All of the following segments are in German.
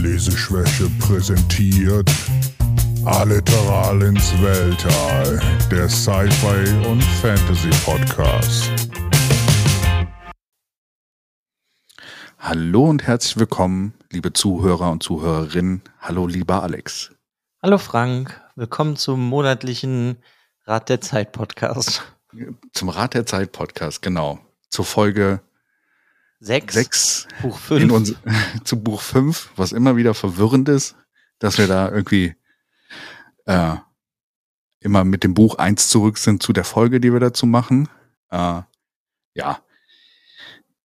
Leseschwäche präsentiert Alliteral ins Weltall, der Sci-Fi und Fantasy Podcast. Hallo und herzlich willkommen, liebe Zuhörer und Zuhörerinnen. Hallo, lieber Alex. Hallo Frank, willkommen zum monatlichen Rat der Zeit Podcast. Zum Rat der Zeit Podcast, genau. Zur Folge Sechs, 6 Buch in 5. uns, zu Buch 5, was immer wieder verwirrend ist, dass wir da irgendwie äh, immer mit dem Buch 1 zurück sind zu der Folge, die wir dazu machen. Äh, ja.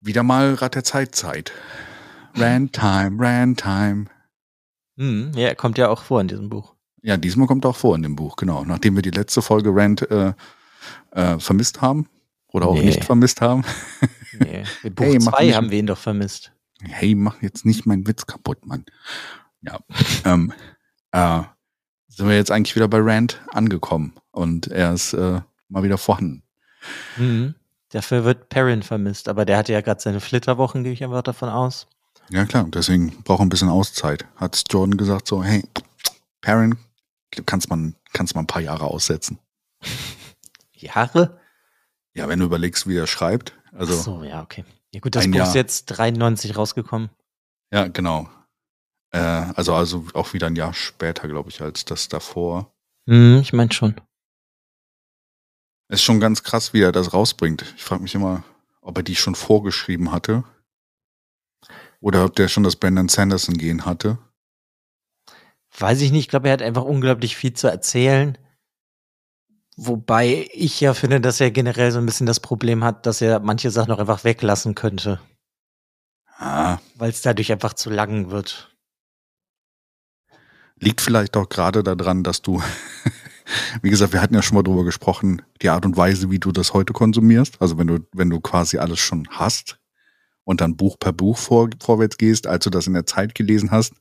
Wieder mal Rat der Zeit Zeit. Rand Time, Rand Time. Hm, ja, kommt ja auch vor in diesem Buch. Ja, diesmal kommt auch vor in dem Buch, genau. Nachdem wir die letzte Folge Rand äh, äh, vermisst haben oder auch Nee. nicht vermisst haben. Nee, in Buch Hey, mach 2 nicht- haben wir ihn doch vermisst. Hey, mach jetzt nicht meinen Witz kaputt, Mann. Ja. ähm, äh, sind wir jetzt eigentlich wieder bei Rand angekommen und er ist äh, mal wieder vorhanden. Hm. Dafür wird Perrin vermisst, aber der hatte ja gerade seine Flitterwochen, gehe ich einfach davon aus. Ja klar, deswegen braucht er ein bisschen Auszeit. Hat Jordan gesagt so, hey, Perrin, kannst man, kannst mal ein paar Jahre aussetzen. Jahre? Ja, wenn du überlegst, wie er schreibt. Also, Ach so, ja, okay. Ja gut, das Buch Jahr. ist jetzt 93 rausgekommen. ja, genau. Äh, also, also auch wieder ein Jahr später, glaube ich, als das davor. Hm, ich meine schon. Ist schon ganz krass, wie er das rausbringt. Ich frage mich immer, ob er die schon vorgeschrieben hatte. Oder ob der schon das Brandon Sanderson gehen hatte. Weiß ich nicht, ich glaube, er hat einfach unglaublich viel zu erzählen. Wobei ich ja finde, dass er generell so ein bisschen das Problem hat, dass er manche Sachen auch einfach weglassen könnte, Ah, weil es dadurch einfach zu lang wird. liegt vielleicht auch gerade daran, dass du, wie gesagt, wir hatten ja schon mal drüber gesprochen, die Art und Weise, wie du das heute konsumierst. Also wenn du, wenn du quasi alles schon hast und dann Buch per Buch vor, vorwärts gehst, als du das in der Zeit gelesen hast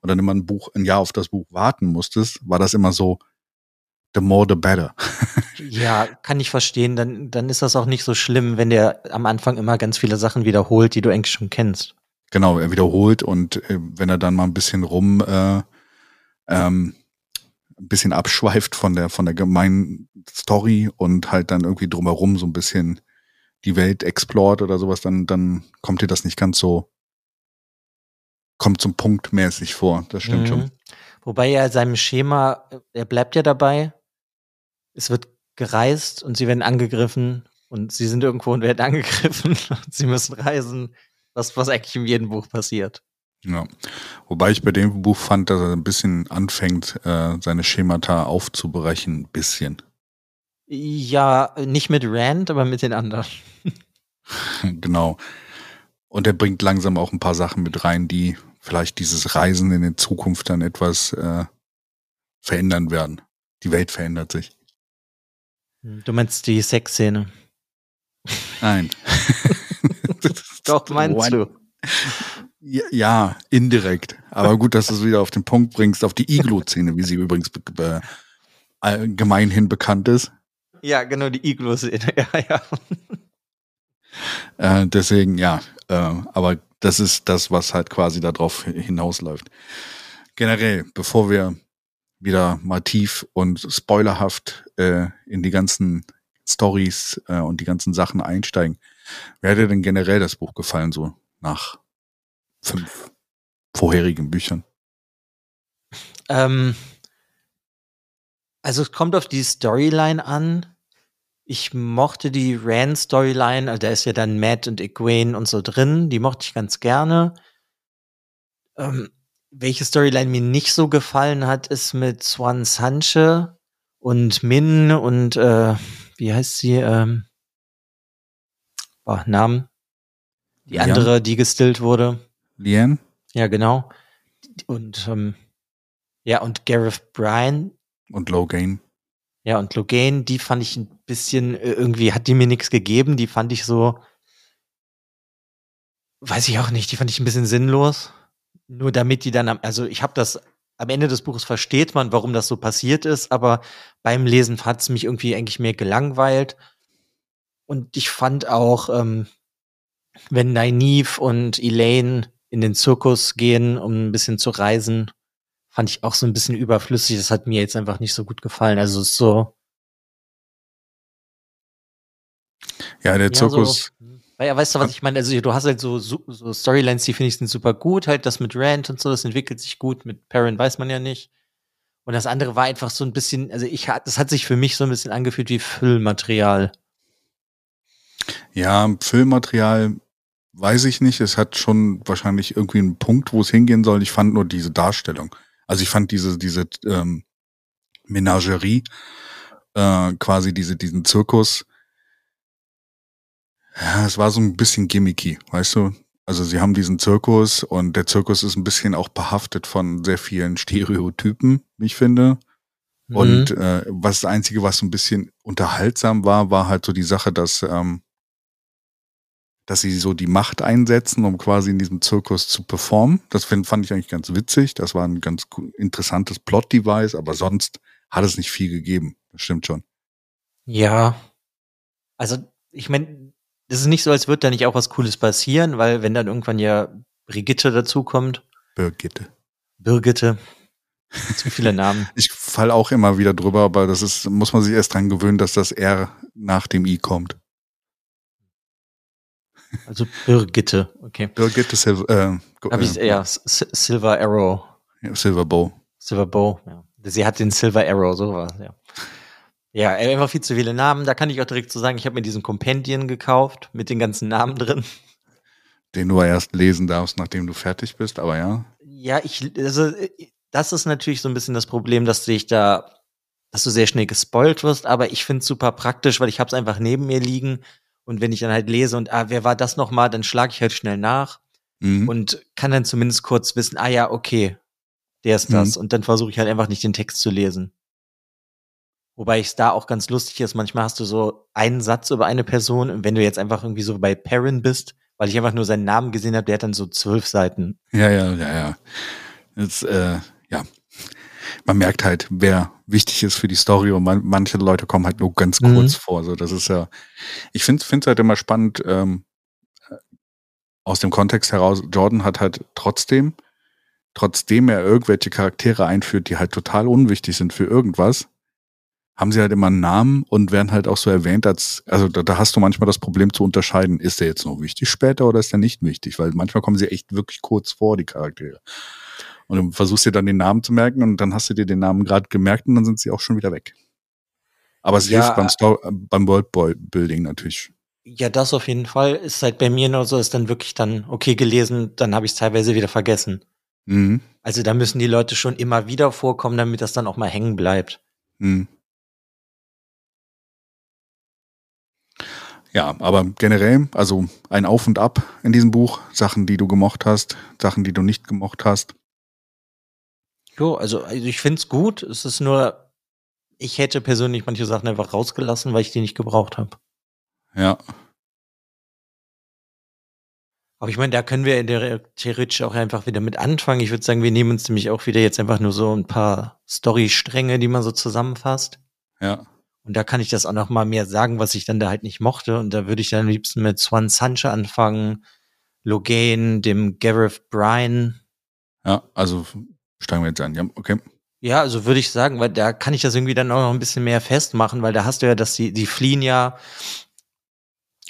und dann immer ein Buch, ein Jahr auf das Buch warten musstest, war das immer so, the more the better. Ja, kann ich verstehen. Dann, dann ist das auch nicht so schlimm, wenn der am Anfang immer ganz viele Sachen wiederholt, die du eigentlich schon kennst. Genau, er wiederholt und äh, wenn er dann mal ein bisschen rum, äh, ähm, ein bisschen abschweift von der von der gemeinen Story und halt dann irgendwie drumherum so ein bisschen die Welt explort oder sowas, dann dann kommt dir das nicht ganz so kommt zum Punkt mäßig vor. Das stimmt Mhm. schon. Wobei er seinem Schema, er bleibt ja dabei. Es wird gereist und sie werden angegriffen und sie sind irgendwo und werden angegriffen und sie müssen reisen. Das, was eigentlich in jedem Buch passiert. Ja. Wobei ich bei dem Buch fand, dass er ein bisschen anfängt, äh, seine Schemata aufzubrechen, ein bisschen. Ja, nicht mit Rand, aber mit den anderen. Genau. Und er bringt langsam auch ein paar Sachen mit rein, die vielleicht dieses Reisen in der Zukunft dann etwas äh, verändern werden. Die Welt verändert sich. Du meinst die Sexszene. Nein. Doch, meinst du? Ja, indirekt. Aber gut, dass du es wieder auf den Punkt bringst, auf die Iglo-Szene, wie sie übrigens be allgemeinhin bekannt ist. Ja, genau, die Iglo-Szene. Ja, ja. Äh, deswegen, ja, äh, aber das ist das, was halt quasi darauf hinausläuft. Generell, bevor wir wieder mal tief und spoilerhaft äh, in die ganzen Stories äh, und die ganzen Sachen einsteigen, wer hat dir denn generell das Buch gefallen, so nach fünf vorherigen Büchern? Ähm, also es kommt auf die Storyline an. Ich mochte die Rand-Storyline, also da ist ja dann Matt und Egwene und so drin, die mochte ich ganz gerne. Ähm, welche Storyline mir nicht so gefallen hat, ist mit Swan Sanche und Min und äh, wie heißt sie? Ähm, boah, Namen. Die Lian? andere, die gestillt wurde. Liane? Ja, genau. Und ähm, ja, und Gareth Bryan, Und Logain? ja, und Logain, die fand ich ein bisschen, äh, irgendwie hat die mir nichts gegeben, die fand ich so, weiß ich auch nicht, die fand ich ein bisschen sinnlos. Nur damit die dann, am, also ich habe das, am Ende des Buches versteht man, warum das so passiert ist, aber beim Lesen hat es mich irgendwie eigentlich mehr gelangweilt. Und ich fand auch, ähm, wenn Nynaeve und Elaine in den Zirkus gehen, um ein bisschen zu reisen, fand ich auch so ein bisschen überflüssig. Das hat mir jetzt einfach nicht so gut gefallen. Also es ist so. Ja, der Zirkus. Ja, so, ja, weißt du, was ich meine? Also du hast halt so, so Storylines, die finde ich sind super gut. Halt das mit Rand und so, das entwickelt sich gut. Mit Perrin weiß man ja nicht. Und das andere war einfach so ein bisschen, also ich das hat sich für mich so ein bisschen angefühlt wie Füllmaterial. Ja, Füllmaterial weiß ich nicht. Es hat schon wahrscheinlich irgendwie einen Punkt, wo es hingehen soll. Ich fand nur diese Darstellung. Also ich fand diese, diese ähm, Menagerie, äh, quasi diese, diesen Zirkus. Ja, es war so ein bisschen gimmicky, weißt du? Also sie haben diesen Zirkus und der Zirkus ist ein bisschen auch behaftet von sehr vielen Stereotypen, ich finde. Mhm. Und äh, was das Einzige, was so ein bisschen unterhaltsam war, war halt so die Sache, dass, ähm, dass sie so die Macht einsetzen, um quasi in diesem Zirkus zu performen. Das find, fand ich eigentlich ganz witzig. Das war ein ganz interessantes Plot-Device, aber sonst hat es nicht viel gegeben. Das stimmt schon. Ja. Also, ich meine, es ist nicht so, als würde da nicht auch was Cooles passieren, weil wenn dann irgendwann ja Brigitte dazukommt. Birgitte. Birgitte. Zu viele Namen. ich fall auch immer wieder drüber, aber das ist, muss man sich erst dran gewöhnen, dass das R nach dem I kommt. Also Birgitte, okay. Birgitte Silver, äh, Hab ich, äh, ja, Silver Arrow. Ja, Silver Bow. Silver Bow, ja. Sie hat den Silver Arrow, so war ja. Ja, einfach viel zu viele Namen. Da kann ich auch direkt so sagen, ich habe mir diesen Companion gekauft mit den ganzen Namen drin. Den du erst lesen darfst, nachdem du fertig bist, aber ja. Ja, ich, also, das ist natürlich so ein bisschen das Problem, dass du dich da, dass du sehr schnell gespoilt wirst, aber ich finde es super praktisch, weil ich habe es einfach neben mir liegen und wenn ich dann halt lese und, ah, wer war das nochmal, dann schlage ich halt schnell nach mhm. und kann dann zumindest kurz wissen, ah ja, okay, der ist das. Mhm. Und dann versuche ich halt einfach nicht den Text zu lesen. Wobei ich es da auch ganz lustig ist, manchmal hast du so einen Satz über eine Person und wenn du jetzt einfach irgendwie so bei Perrin bist, weil ich einfach nur seinen Namen gesehen habe, der hat dann so zwölf Seiten. Ja, ja, ja, ja. Jetzt, äh, ja. Man merkt halt, wer wichtig ist für die Story und man, manche Leute kommen halt nur ganz mhm. kurz vor. So, das ist ja, ich finde es halt immer spannend, ähm, aus dem Kontext heraus, Jordan hat halt trotzdem, trotzdem er irgendwelche Charaktere einführt, die halt total unwichtig sind für irgendwas, haben sie halt immer einen Namen und werden halt auch so erwähnt als, also da, da hast du manchmal das Problem zu unterscheiden, ist der jetzt noch wichtig später oder ist der nicht wichtig? Weil manchmal kommen sie echt wirklich kurz vor, die Charaktere. Und du versuchst dir dann den Namen zu merken und dann hast du dir den Namen gerade gemerkt und dann sind sie auch schon wieder weg. Aber es ja, hilft beim, Story, beim Worldbuilding natürlich. Ja, das auf jeden Fall. Ist halt bei mir nur so, ist dann wirklich dann okay gelesen, dann habe ich es teilweise wieder vergessen. Mhm. Also da müssen die Leute schon immer wieder vorkommen, damit das dann auch mal hängen bleibt. Mhm. Ja, aber generell, also ein Auf und Ab in diesem Buch, Sachen, die du gemocht hast, Sachen, die du nicht gemocht hast. Jo, also, also ich find's gut. Es ist nur, ich hätte persönlich manche Sachen einfach rausgelassen, weil ich die nicht gebraucht habe. Ja. Aber ich meine, da können wir in der theoretisch auch einfach wieder mit anfangen. Ich würde sagen, wir nehmen uns nämlich auch wieder jetzt einfach nur so ein paar Storystränge, die man so zusammenfasst. Ja. Und da kann ich das auch noch mal mehr sagen, was ich dann da halt nicht mochte. Und da würde ich dann am liebsten mit Swan Sanche anfangen, Logain, dem Gareth Bryan. Ja, also steigen wir jetzt an. Ja, okay. Ja, also würde ich sagen, weil da kann ich das irgendwie dann auch noch ein bisschen mehr festmachen, weil da hast du ja, dass die, die fliehen ja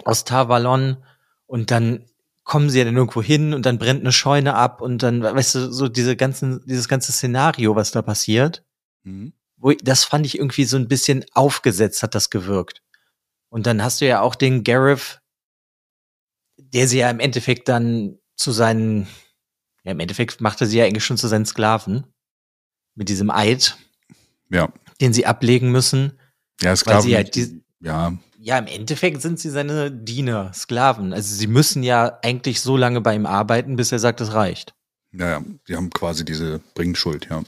aus Tavalon und dann kommen sie ja dann irgendwo hin und dann brennt eine Scheune ab und dann, weißt du, so diese ganzen, dieses ganze Szenario, was da passiert. Mhm wo das fand ich irgendwie so ein bisschen aufgesetzt hat das gewirkt. Und dann hast du ja auch den Gareth, der sie ja im Endeffekt dann zu seinen, ja im Endeffekt machte sie ja eigentlich schon zu seinen Sklaven mit diesem Eid, ja, den sie ablegen müssen. Ja, Sklaven. Ja, die, ja. Ja, im Endeffekt sind sie seine Diener, Sklaven. Also sie müssen ja eigentlich so lange bei ihm arbeiten, bis er sagt, es reicht. Ja, ja, die haben quasi diese Bringschuld, ja.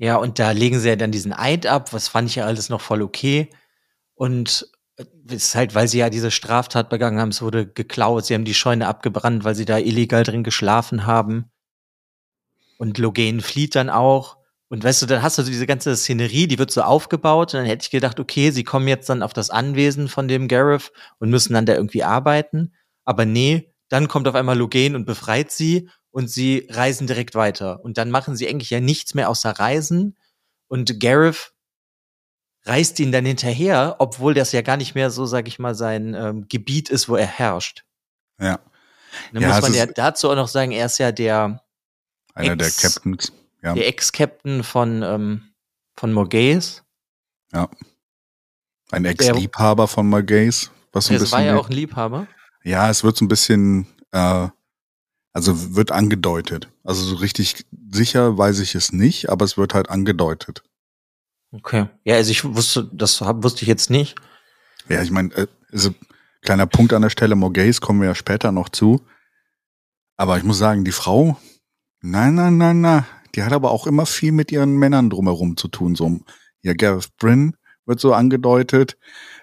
Ja, und da legen sie ja dann diesen Eid ab, was fand ich ja alles noch voll okay. Und es ist halt, weil sie ja diese Straftat begangen haben, es wurde geklaut, sie haben die Scheune abgebrannt, weil sie da illegal drin geschlafen haben. Und Logan flieht dann auch. Und weißt du, dann hast du diese ganze Szenerie, die wird so aufgebaut. Und dann hätte ich gedacht, okay, sie kommen jetzt dann auf das Anwesen von dem Gareth und müssen dann da irgendwie arbeiten. Aber nee, dann kommt auf einmal Logan und befreit sie. Und sie reisen direkt weiter. Und dann machen sie eigentlich ja nichts mehr außer Reisen. Und Gareth reist ihn dann hinterher, obwohl das ja gar nicht mehr so, sag ich mal, sein ähm, Gebiet ist, wo er herrscht. Ja. Dann Ja, muss es man ja dazu auch noch sagen, er ist ja der, Einer der Ex- Captains. Ja. der Ex-Captain von, ähm, von Morgaze. Ein Ex-Liebhaber von Margays. Was so ein Das bisschen war ja auch ein Liebhaber. Ja, es wird so ein bisschen, äh, also wird angedeutet. Also so richtig sicher weiß ich es nicht, aber es wird halt angedeutet. Okay. Ja, also ich wusste, das hab, wusste ich jetzt nicht. Ja, ich meine, äh, also, kleiner Punkt an der Stelle, Morgays kommen wir ja später noch zu. Aber ich muss sagen, die Frau, nein, nein, nein, nein, die hat aber auch immer viel mit ihren Männern drumherum zu tun. So, ja, Gareth Bryn wird so angedeutet.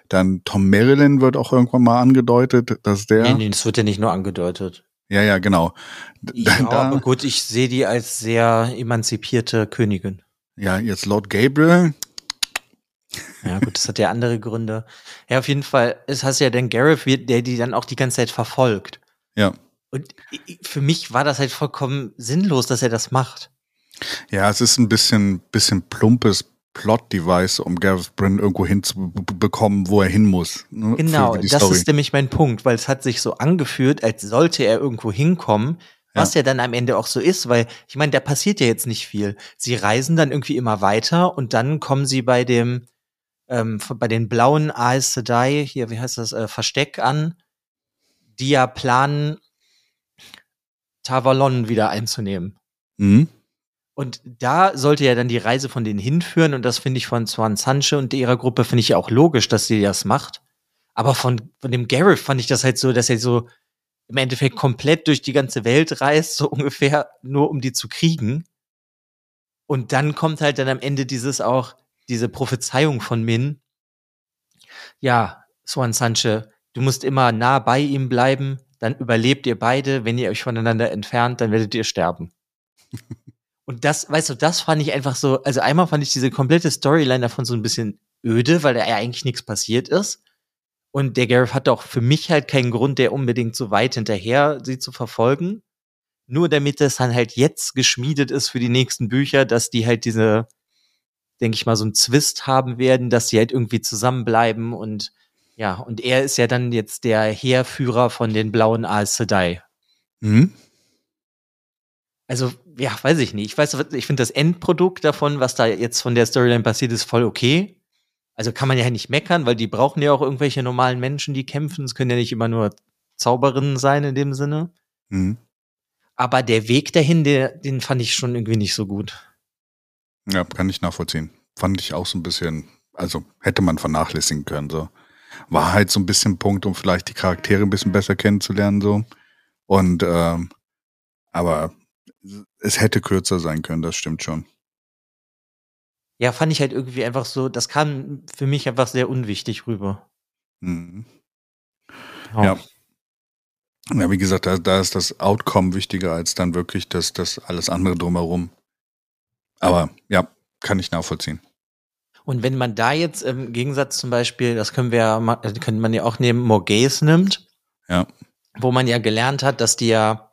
Dann Tom Marilyn wird auch irgendwann mal angedeutet, dass der. Nee, nee, das wird ja nicht nur angedeutet. Ja, ja, genau. Ja, da- aber gut, ich sehe die als sehr emanzipierte Königin. Ja, jetzt Lord Gabriel. Ja, gut, das hat ja andere Gründe. Ja, auf jeden Fall, es hast ja den Gareth, der die dann auch die ganze Zeit verfolgt. Ja. Und für mich war das halt vollkommen sinnlos, dass er das macht. Ja, es ist ein bisschen, bisschen plumpes Plot-Device, um Gareth Bryn irgendwo hinzubekommen, wo er hin muss. ne, Genau, das Story. ist nämlich mein Punkt, weil es hat sich so angefühlt, als sollte er irgendwo hinkommen, was ja dann am Ende auch so ist, weil ich meine, da passiert ja jetzt nicht viel. Sie reisen dann irgendwie immer weiter und dann kommen sie bei dem, ähm, bei den blauen Aes Sedai, hier, wie heißt das, äh, Versteck an, die ja planen, Tavalon wieder einzunehmen. Mhm. Und da sollte ja dann die Reise von denen hinführen und das finde ich von Swan Sanche und ihrer Gruppe finde ich ja auch logisch, dass sie das macht. Aber von, von dem Gareth fand ich das halt so, dass er so im Endeffekt komplett durch die ganze Welt reist, so ungefähr, nur um die zu kriegen. Und dann kommt halt dann am Ende dieses auch, diese Prophezeiung von Min. Ja, Swan Sanche, du musst immer nah bei ihm bleiben, dann überlebt ihr beide. Wenn ihr euch voneinander entfernt, dann werdet ihr sterben. Und das, weißt du, das fand ich einfach so, also einmal fand ich diese komplette Storyline davon so ein bisschen öde, weil da ja eigentlich nichts passiert ist. Und der Gareth hatte auch für mich halt keinen Grund, der unbedingt so weit hinterher sie zu verfolgen. Nur damit es dann halt jetzt geschmiedet ist für die nächsten Bücher, dass die halt diese, denke ich mal, so einen Zwist haben werden, dass sie halt irgendwie zusammenbleiben und ja, und er ist ja dann jetzt der Heerführer von den blauen Aes Sedai. Mhm. Also, ja, weiß ich nicht. Ich weiß, ich finde das Endprodukt davon, was da jetzt von der Storyline passiert, ist voll okay. Also kann man ja nicht meckern, weil die brauchen ja auch irgendwelche normalen Menschen, die kämpfen. Es können ja nicht immer nur Zauberinnen sein in dem Sinne. Mhm. Aber der Weg dahin, der, den fand ich schon irgendwie nicht so gut. Ja, kann ich nachvollziehen. Fand ich auch so ein bisschen, also hätte man vernachlässigen können, so. War halt so ein bisschen Punkt, um vielleicht die Charaktere ein bisschen besser kennenzulernen, so. Und, ähm, aber es hätte kürzer sein können, das stimmt schon. Ja, fand ich halt irgendwie einfach so, das kam für mich einfach sehr unwichtig rüber. Mhm. Ja. Ja, wie gesagt, da, da ist das Outcome wichtiger als dann wirklich das, das alles andere drumherum. Aber ja, kann ich nachvollziehen. Und wenn man da jetzt im Gegensatz zum Beispiel, das können wir ja, ma- könnte man ja auch nehmen, Morgaze nimmt. Ja. Wo man ja gelernt hat, dass die ja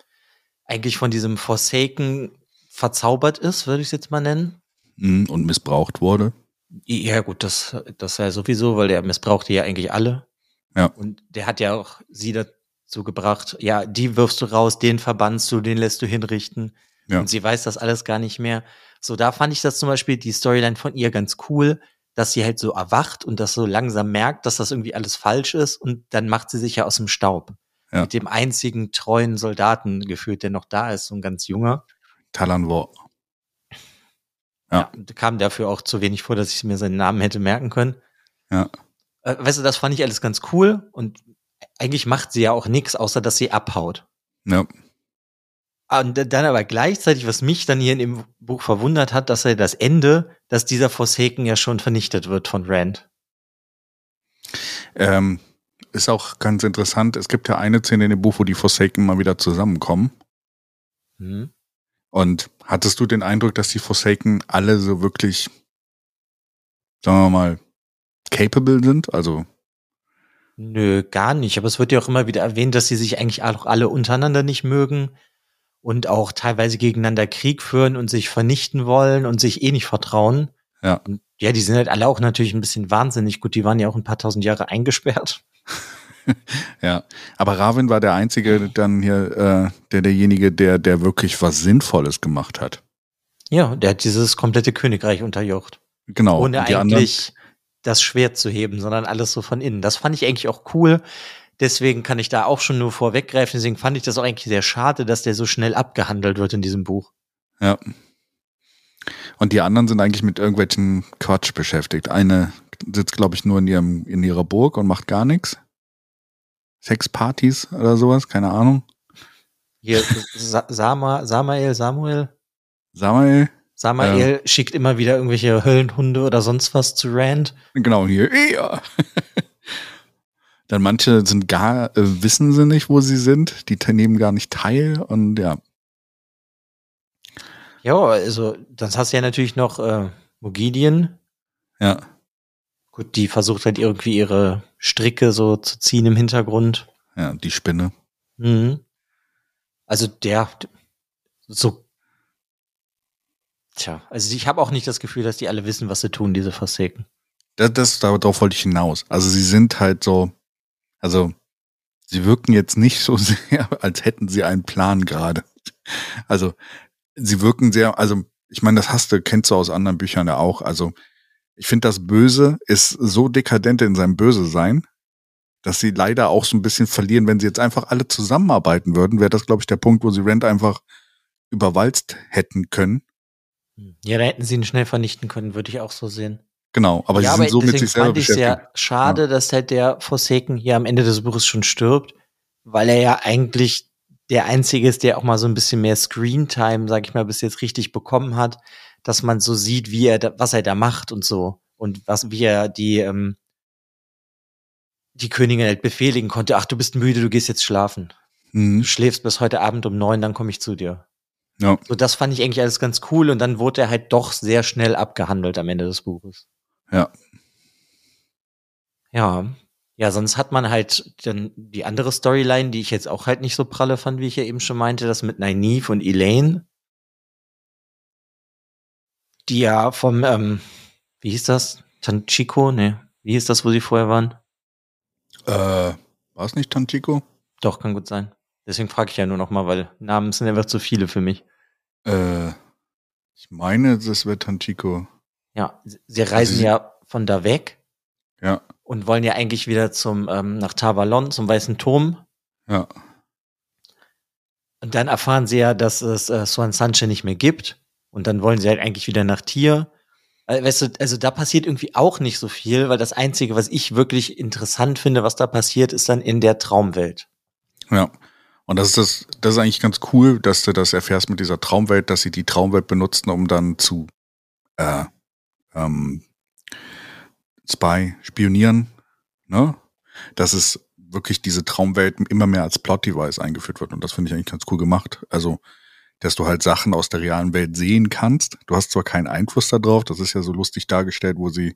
eigentlich von diesem Forsaken verzaubert ist, würde ich es jetzt mal nennen. Mhm, Und missbraucht wurde. Ja, gut, das, das ja sowieso, weil der missbrauchte ja eigentlich alle. Ja. Und der hat ja auch sie dazu gebracht, ja, die wirfst du raus, den verbannst du, den lässt du hinrichten. Ja. Und sie weiß das alles gar nicht mehr. So, da fand ich das zum Beispiel, die Storyline von ihr ganz cool, dass sie halt so erwacht und das so langsam merkt, dass das irgendwie alles falsch ist und dann macht sie sich ja aus dem Staub. Ja. Mit dem einzigen treuen Soldaten geführt, der noch da ist, so ein ganz junger. Talan war. Ja. Ja. kam dafür auch zu wenig vor, dass ich mir seinen Namen hätte merken können. Ja. Äh, weißt du, das fand ich alles ganz cool und eigentlich macht sie ja auch nichts, außer dass sie abhaut. Ja. Und dann aber gleichzeitig, was mich dann hier in dem Buch verwundert hat, dass er das Ende, dass dieser Forsaken ja schon vernichtet wird von Rand. Ähm, ist auch ganz interessant. Es gibt ja eine Szene in dem Buch, wo die Forsaken mal wieder zusammenkommen. Hm. Und hattest du den Eindruck, dass die Forsaken alle so wirklich, sagen wir mal, capable sind? Also, Nö, gar nicht. Aber es wird ja auch immer wieder erwähnt, dass sie sich eigentlich auch alle untereinander nicht mögen. und auch teilweise gegeneinander Krieg führen und sich vernichten wollen und sich eh nicht vertrauen. Ja. Und ja, die sind halt alle auch natürlich ein bisschen wahnsinnig. Gut, die waren ja auch ein paar tausend Jahre eingesperrt. ja, aber Ravin war der einzige dann hier, äh, der derjenige, der der wirklich was Sinnvolles gemacht hat. Ja, der hat dieses komplette Königreich unterjocht. Genau. Ohne eigentlich das Schwert zu heben, sondern alles so von innen. Das fand ich eigentlich auch cool. Deswegen kann ich da auch schon nur vorweggreifen. Deswegen fand ich das auch eigentlich sehr schade, dass der so schnell abgehandelt wird in diesem Buch. Ja. Und die anderen sind eigentlich mit irgendwelchen Quatsch beschäftigt. Eine sitzt, glaube ich, nur in, ihrem, in ihrer Burg und macht gar nichts. Sexpartys oder sowas, keine Ahnung. Hier, Sa Sama, Samael, Samuel. Samael? Samael schickt immer wieder irgendwelche Höllenhunde oder sonst was zu Rand. Genau, hier. Ja. Dann manche sind gar, äh, wissen sie nicht, wo sie sind. Die nehmen gar nicht teil und ja. Ja, also, das hast du ja natürlich noch äh, Mogidien. Ja. Gut, die versucht halt irgendwie ihre Stricke so zu ziehen im Hintergrund. Ja, die Spinne. Mhm. Also der so Tja, also ich habe auch nicht das Gefühl, dass die alle wissen, was sie tun, diese Versaken. Das, das, darauf wollte ich hinaus. Also sie sind halt so, also sie wirken jetzt nicht so sehr, als hätten sie einen Plan gerade. Also sie wirken sehr, also ich meine, das hast du, kennst du aus anderen Büchern ja auch. Also ich finde, das Böse ist so dekadent in seinem Böse sein, dass sie leider auch so ein bisschen verlieren. Wenn sie jetzt einfach alle zusammenarbeiten würden, wäre das, glaube ich, der Punkt, wo sie Rent einfach überwalzt hätten können. Ja, da hätten sie ihn schnell vernichten können, würde ich auch so sehen. Genau, aber ja, sie sind so mit sich selber fand ich beschäftigt. sehr schade, ja. dass halt der Forsaken hier am Ende des Buches schon stirbt, weil er ja eigentlich der einzige ist, der auch mal so ein bisschen mehr Screentime, sag ich mal, bis jetzt richtig bekommen hat, dass man so sieht, wie er, da, was er da macht und so und was, wie er die ähm, die Königin halt befehligen konnte. Ach, du bist müde, du gehst jetzt schlafen. Mhm. Du schläfst bis heute Abend um neun, dann komme ich zu dir. Ja. So, das fand ich eigentlich alles ganz cool und dann wurde er halt doch sehr schnell abgehandelt am Ende des Buches. Ja. Ja. Ja, sonst hat man halt dann die andere Storyline, die ich jetzt auch halt nicht so pralle fand, wie ich ja eben schon meinte, das mit Nynaeve und Elaine. Die ja vom, ähm, wie hieß das? Tanchiko? Ne, wie hieß das, wo sie vorher waren? Äh, war es nicht Tanchiko? Doch, kann gut sein. Deswegen frage ich ja nur noch mal, weil Namen sind einfach zu viele für mich. Äh, ich meine, das wird Tanchiko. Ja, sie reisen sie- ja von da weg Ja, und wollen ja eigentlich wieder zum ähm, nach Tavalon zum Weißen Turm. ja. Und dann erfahren sie ja, dass es äh, Swan Sanche nicht mehr gibt. Und dann wollen sie halt eigentlich wieder nach Tier. Äh, Weißt du, also da passiert irgendwie auch nicht so viel, weil das Einzige, was ich wirklich interessant finde, was da passiert, ist dann in der Traumwelt. Ja. Und das ist das, das ist eigentlich ganz cool, dass du das erfährst mit dieser Traumwelt, dass sie die Traumwelt benutzen, um dann zu äh, ähm, Spy, spionieren, ne? Dass es wirklich diese Traumwelt immer mehr als Plot-Device eingeführt wird. Und das finde ich eigentlich ganz cool gemacht. Also, dass du halt Sachen aus der realen Welt sehen kannst. Du hast zwar keinen Einfluss darauf, das ist ja so lustig dargestellt, wo sie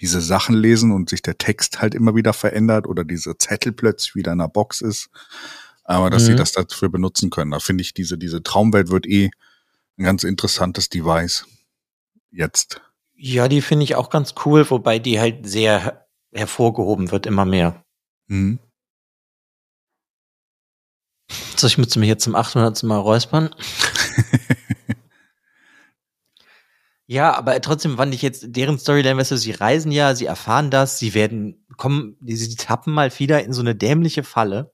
diese Sachen lesen und sich der Text halt immer wieder verändert oder diese Zettel plötzlich wieder in einer Box ist. Aber dass sie Mhm. das dafür benutzen können. Da finde ich, diese, diese Traumwelt wird eh ein ganz interessantes Device. Jetzt. Ja, die finde ich auch ganz cool, wobei die halt sehr her- hervorgehoben wird, immer mehr. Mhm. So, ich müsste mich jetzt zum 800. Mal räuspern. Ja, aber trotzdem fand ich jetzt deren Storyline, weißt du, sie reisen ja, sie erfahren das, sie werden, kommen, sie tappen mal wieder in so eine dämliche Falle,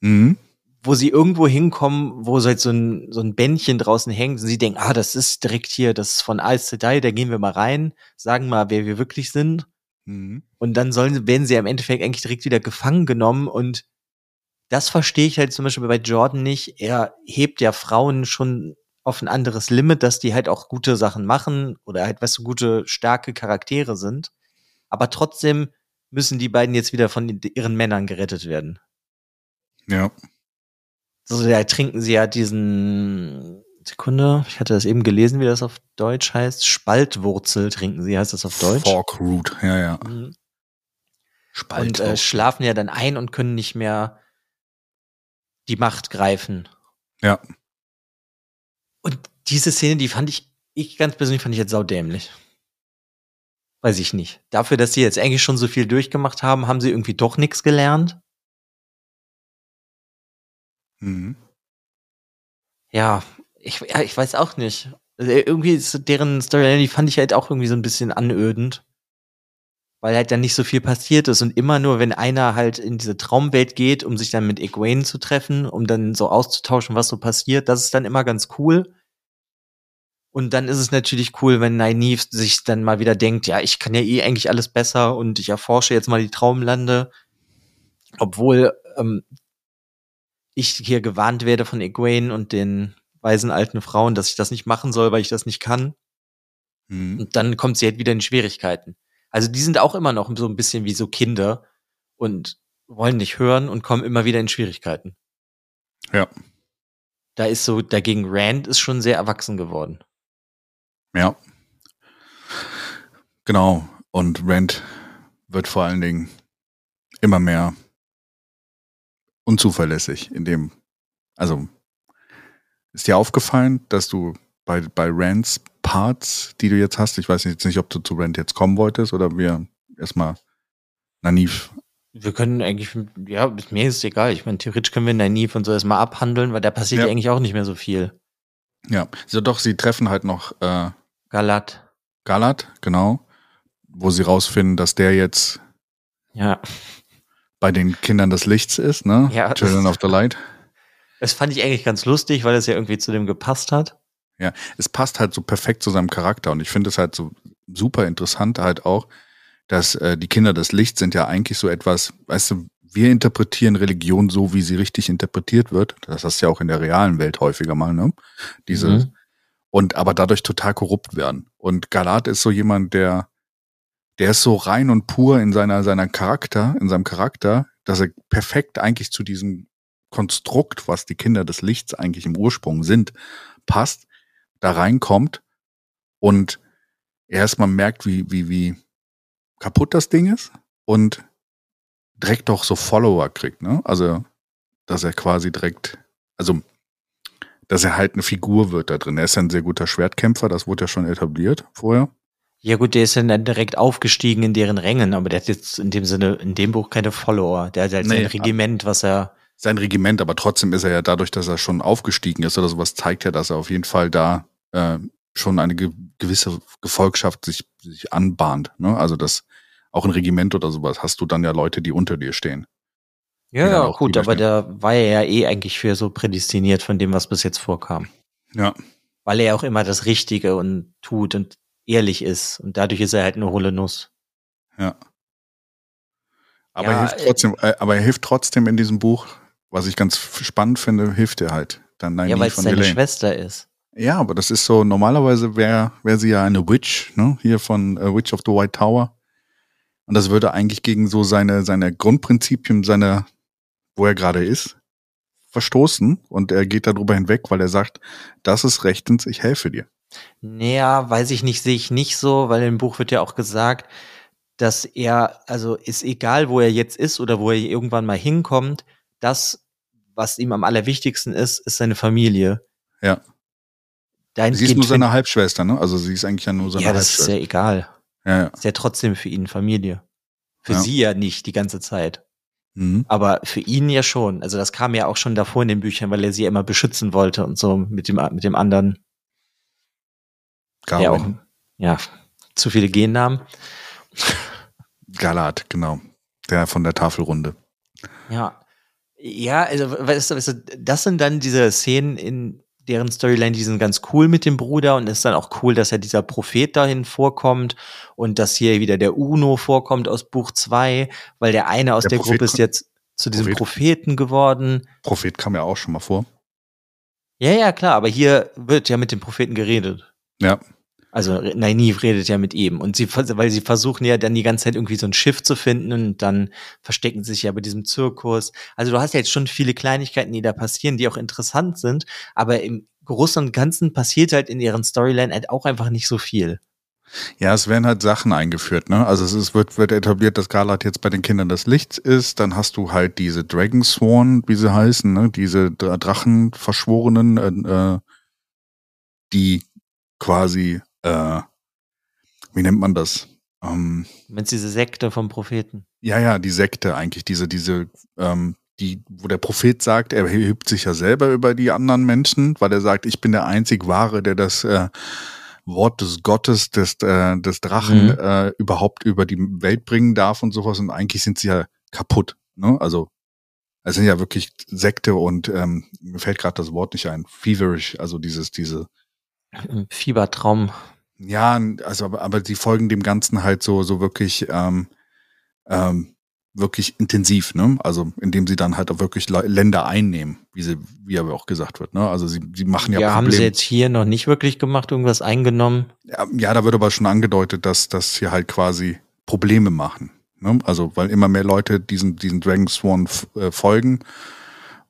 Mhm. Wo sie irgendwo hinkommen, wo so, halt so ein, so ein Bändchen draußen hängt und sie denken, ah, das ist direkt hier, das ist von to Die, da gehen wir mal rein, sagen mal, wer wir wirklich sind. Mhm. Und dann sollen, werden sie im Endeffekt eigentlich direkt wieder gefangen genommen und das verstehe ich halt zum Beispiel bei Jordan nicht. Er hebt ja Frauen schon auf ein anderes Limit, dass die halt auch gute Sachen machen oder halt, weißt du, gute, starke Charaktere sind. Aber trotzdem müssen die beiden jetzt wieder von ihren Männern gerettet werden. Ja. So, da trinken sie ja diesen, Sekunde, ich hatte das eben gelesen, wie das auf Deutsch heißt. Spaltwurzel trinken sie, heißt das auf Deutsch. Fork Root, ja, ja. Mhm. Und Spalt. äh, schlafen ja dann ein und können nicht mehr die Macht greifen. ja. Und diese Szene, die fand ich, ich ganz persönlich fand ich jetzt saudämlich. Weiß ich nicht. Dafür, dass sie jetzt eigentlich schon so viel durchgemacht haben, haben sie irgendwie doch nichts gelernt. Mhm. Ja, ich, ich weiß auch nicht. Also irgendwie ist deren Storyline, die fand ich halt auch irgendwie so ein bisschen anödend. Weil halt dann nicht so viel passiert ist und immer nur, wenn einer halt in diese Traumwelt geht, um sich dann mit Egwene zu treffen, um dann so auszutauschen, was so passiert, das ist dann immer ganz cool. Und dann ist es natürlich cool, wenn Nynaeve sich dann mal wieder denkt, ja, ich kann ja eh eigentlich alles besser und ich erforsche jetzt mal die Traumlande. Obwohl ähm, ich hier gewarnt werde von Egwene und den weisen alten Frauen, dass ich das nicht machen soll, weil ich das nicht kann. Mhm. Und dann kommt sie halt wieder in Schwierigkeiten. Also die sind auch immer noch so ein bisschen wie so Kinder und wollen nicht hören und kommen immer wieder in Schwierigkeiten. Ja. Da ist so, dagegen Rand ist schon sehr erwachsen geworden. Ja. Genau. Und Rand wird vor allen Dingen immer mehr unzuverlässig in dem, also ist dir aufgefallen, dass du bei, bei Rands Parts, die du jetzt hast, ich weiß jetzt nicht, ob du zu Rand jetzt kommen wolltest oder wir erstmal Naniv. Wir können eigentlich, ja, mir ist es egal. Ich meine, theoretisch können wir Naniv und so erstmal abhandeln, weil da passiert ja. Ja. eigentlich auch nicht mehr so viel. Ja, so doch, sie treffen halt noch äh, Galat. Galat, genau, wo sie rausfinden, dass der jetzt Ja. Bei den Kindern des Lichts ist, ne? Ja, Children of the Light. Das fand ich eigentlich ganz lustig, weil es ja irgendwie zu dem gepasst hat. Ja, es passt halt so perfekt zu seinem Charakter und ich finde es halt so super interessant halt auch, dass äh, die Kinder des Lichts sind ja eigentlich so etwas, weißt du, wir interpretieren Religion so, wie sie richtig interpretiert wird. Das hast du ja auch in der realen Welt häufiger mal, ne? Diese Mhm. und aber dadurch total korrupt werden. Und Galat ist so jemand, der der ist so rein und pur in seiner seiner Charakter, in seinem Charakter, dass er perfekt eigentlich zu diesem Konstrukt, was die Kinder des Lichts eigentlich im Ursprung sind, passt, da reinkommt und erstmal merkt, wie, wie, wie kaputt das Ding ist und direkt auch so Follower kriegt, ne? Also, dass er quasi direkt, also, dass er halt eine Figur wird da drin. Er ist ja ein sehr guter Schwertkämpfer, das wurde ja schon etabliert vorher. Ja gut, der ist dann direkt aufgestiegen in deren Rängen, aber der hat jetzt in dem Sinne, in dem Buch keine Follower. Der hat halt Nee, sein Regiment, was er, Sein Regiment, aber trotzdem ist er ja dadurch, dass er schon aufgestiegen ist oder sowas, zeigt ja, dass er auf jeden Fall da äh, schon eine ge gewisse Gefolgschaft sich, sich anbahnt. Ne? Also das auch ein Regiment oder sowas hast du dann ja Leute, die unter dir stehen. ja, Ja, gut, aber da war er ja eh eigentlich für so prädestiniert von dem, was bis jetzt vorkam. Ja. Weil er auch immer das Richtige und tut und ehrlich ist und dadurch ist er halt eine hohle Nuss. Ja. Aber, Ja, er hilft trotzdem, äh, aber er hilft trotzdem in diesem Buch, was ich ganz spannend finde, hilft er halt. Dann ja, weil es seine Elaine. Schwester ist. Ja, aber das ist so, normalerweise wäre wär sie ja eine Witch, ne? Hier von äh, Witch of the White Tower. Und das würde eigentlich gegen so seine, seine Grundprinzipien, seine, wo er gerade ist, verstoßen. Und er geht darüber hinweg, weil er sagt, das ist rechtens, ich helfe dir. Naja, weiß ich nicht, sehe ich nicht so, weil im Buch wird ja auch gesagt, dass er, also ist egal, wo er jetzt ist oder wo er irgendwann mal hinkommt, das, was ihm am allerwichtigsten ist, ist seine Familie. Ja. Dein Sie ist nur seine Halbschwester, ne? Also sie ist eigentlich ja nur seine Ja, das ist Halbschwester. ja egal. Ja, ja. Ist ja trotzdem für ihn Familie. Für Ja. sie ja nicht die ganze Zeit. Mhm. Aber für ihn ja schon. Also das kam ja auch schon davor in den Büchern, weil er sie ja immer beschützen wollte und so mit dem, mit dem anderen. Der auch, Gawain. ja, zu viele Gennamen. Galat, genau. Der von der Tafelrunde. Ja. Ja, also, weißt du, weißt du, das sind dann diese Szenen in deren Storyline, die sind ganz cool mit dem Bruder und es ist dann auch cool, dass ja dieser Prophet dahin vorkommt und dass hier wieder der Uno vorkommt aus Buch 2, weil der eine aus Der der, Gruppe ist jetzt zu diesem Prophet- Propheten geworden. Prophet kam ja auch schon mal vor. Ja, ja, klar, aber hier wird ja mit dem Propheten geredet. Ja. Also Nynaeve redet ja mit ihm und sie, weil sie versuchen ja dann die ganze Zeit irgendwie so ein Schiff zu finden und dann verstecken sie sich ja bei diesem Zirkus. Also du hast ja jetzt schon viele Kleinigkeiten, die da passieren, die auch interessant sind, aber im Großen und Ganzen passiert halt in ihren Storyline halt auch einfach nicht so viel. Ja, es werden halt Sachen eingeführt, ne? Also es ist, wird, wird etabliert, dass Galat jetzt bei den Kindern des Lichts ist. Dann hast du halt diese Dragon Sworn, wie sie heißen, ne? Diese Dra- Drachenverschworenen, äh, äh, die quasi, äh, wie nennt man das? Ähm, Wenn es diese Sekte vom Propheten. ja, ja, die Sekte eigentlich, diese, diese, ähm, die, wo der Prophet sagt, er hebt sich ja selber über die anderen Menschen, weil er sagt, ich bin der einzig Wahre, der das äh, Wort des Gottes, des, äh, des Drachen Mhm. äh, überhaupt über die Welt bringen darf und sowas. Und eigentlich sind sie ja kaputt. Ne? Also es sind ja wirklich Sekte und ähm, mir fällt gerade das Wort nicht ein, feverish, also dieses, diese, Fiebertraum. ja, also aber, aber die folgen dem Ganzen halt so, so wirklich, ähm, ähm, wirklich intensiv, ne? Also indem sie dann halt auch wirklich Länder einnehmen, wie sie, wie aber auch gesagt wird, ne? Also sie, sie machen ja, Ja, haben sie jetzt hier noch nicht wirklich gemacht, irgendwas eingenommen. Ja, ja, da wird aber schon angedeutet, dass, dass sie halt quasi Probleme machen. Ne? Also, weil immer mehr Leute diesen, diesen Dragon Sworn f- äh, folgen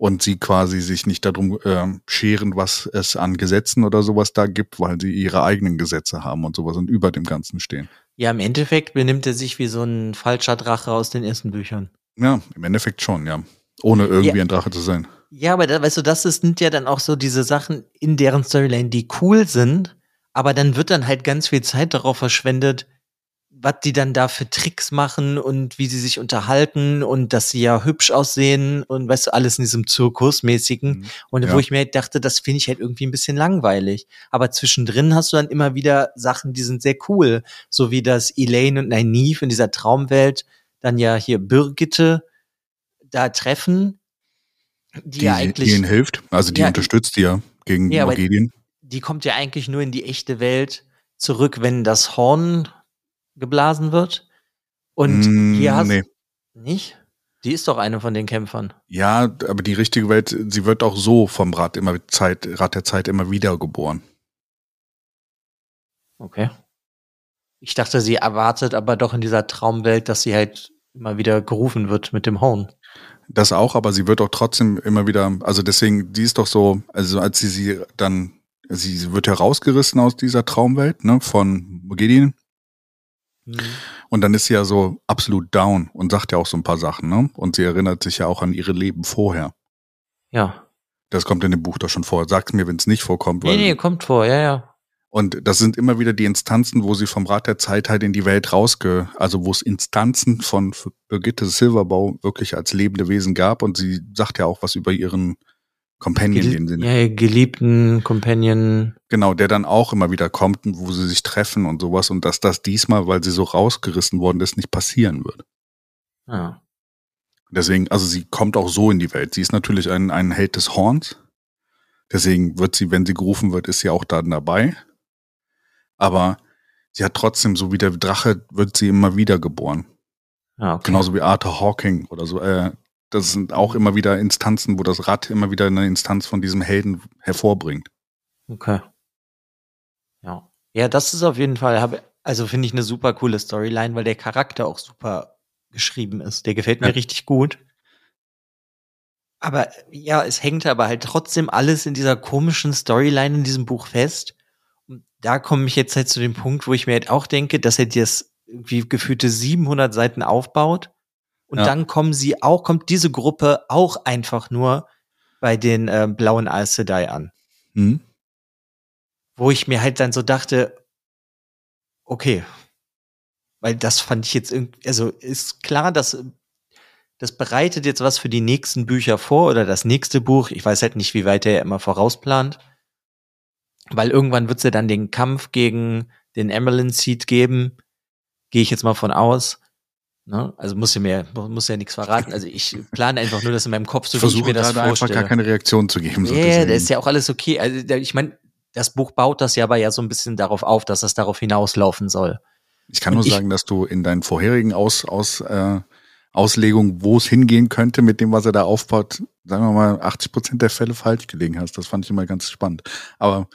und sie quasi sich nicht darum ähm, scheren, was es an Gesetzen oder sowas da gibt, weil sie ihre eigenen Gesetze haben und sowas und über dem Ganzen stehen. Ja, im Endeffekt benimmt er sich wie so ein falscher Drache aus den ersten Büchern. Ja, im Endeffekt schon, ja. Ohne irgendwie Ja. ein Drache zu sein. Ja, aber da, weißt du, das sind ja dann auch so diese Sachen in deren Storyline, die cool sind, aber dann wird dann halt ganz viel Zeit darauf verschwendet, was die dann da für Tricks machen und wie sie sich unterhalten und dass sie ja hübsch aussehen und weißt du, alles in diesem Zirkusmäßigen. Mhm. Und Ja. wo ich mir halt dachte, das finde ich halt irgendwie ein bisschen langweilig. Aber zwischendrin hast du dann immer wieder Sachen, die sind sehr cool. So wie das Elaine und Nynaeve in dieser Traumwelt dann ja hier Birgitte da treffen. Die, Die, ja die eigentlich, ihnen hilft. Also die Ja. unterstützt die ja gegen Ja, Morgedien. die kommt ja eigentlich nur in die echte Welt zurück, wenn das Horn geblasen wird. Und Mm, hier hast nee. nicht? Die ist doch eine von den Kämpfern. Ja, aber die richtige Welt, sie wird auch so vom Rad immer Zeit, Rad der Zeit immer wieder geboren. Okay. Ich dachte, sie erwartet aber doch in dieser Traumwelt, dass sie halt immer wieder gerufen wird mit dem Horn. Das auch, aber sie wird auch trotzdem immer wieder, also deswegen, die ist doch so, also als sie sie dann, sie, wird herausgerissen aus dieser Traumwelt, ne, von Und dann ist sie ja so absolut down und sagt ja auch so ein paar Sachen, ne? Und sie erinnert sich ja auch an ihre Leben vorher. Ja. Das kommt in dem Buch doch schon vor. Sag's mir, wenn es nicht vorkommt. Nee, Weil, nee, kommt vor, ja, ja. Und das sind immer wieder die Instanzen, wo sie vom Rat der Zeit halt in die Welt rausge, also wo es Instanzen von Birgitte Silberbau wirklich als lebende Wesen gab und sie sagt ja auch was über ihren Companion, den sie, ja, geliebten Companion. genau, der dann auch immer wieder kommt, wo sie sich treffen und sowas und dass das diesmal, weil sie so rausgerissen worden ist, nicht passieren wird. Ja. Deswegen, also sie kommt auch so in die Welt. Sie ist natürlich ein, ein Held des Horns. Deswegen wird sie, wenn sie gerufen wird, ist sie auch dann dabei. Aber sie hat trotzdem, so wie der Drache, wird sie immer wieder geboren. ja okay. Genauso wie Arthur Hawking oder so. Äh, das sind auch immer wieder Instanzen, wo das Rad immer wieder eine Instanz von diesem Helden hervorbringt. Okay. Ja. Ja, das ist auf jeden Fall, habe, also finde ich eine super coole Storyline, weil der Charakter auch super geschrieben ist. Der gefällt mir Ja. richtig gut. Aber ja, es hängt aber halt trotzdem alles in dieser komischen Storyline in diesem Buch fest. Und da komme ich jetzt halt zu dem Punkt, wo ich mir halt auch denke, dass er das irgendwie gefühlte 700 Seiten aufbaut. Und Ja. dann kommen sie auch, kommt diese Gruppe auch einfach nur bei den äh, blauen Aes Sedai an Hm? wo ich mir halt dann so dachte, okay, weil das fand ich jetzt irgendwie, also ist klar, dass das bereitet jetzt was für die nächsten Bücher vor oder das nächste Buch. Ich weiß halt nicht, wie weit er immer vorausplant, weil irgendwann wird es ja dann den Kampf gegen den Emerald Seed geben, gehe ich jetzt mal von aus. Ne? Also muss ja mir muss ja nichts verraten. Also ich plane einfach nur das in meinem Kopf, so Ich wie ich versuche mir das gerade einfach vorstelle. gar keine Reaktion zu geben. Ja, deswegen. das ist ja auch alles okay. Also ich meine, das Buch baut das ja aber ja so ein bisschen darauf auf, dass das darauf hinauslaufen soll. Ich kann Und nur ich- sagen, dass du in deinen vorherigen Aus, Aus, äh, Auslegungen, wo es hingehen könnte mit dem, was er da aufbaut, sagen wir mal, 80 Prozent der Fälle falsch gelegen hast. Das fand ich immer ganz spannend. Aber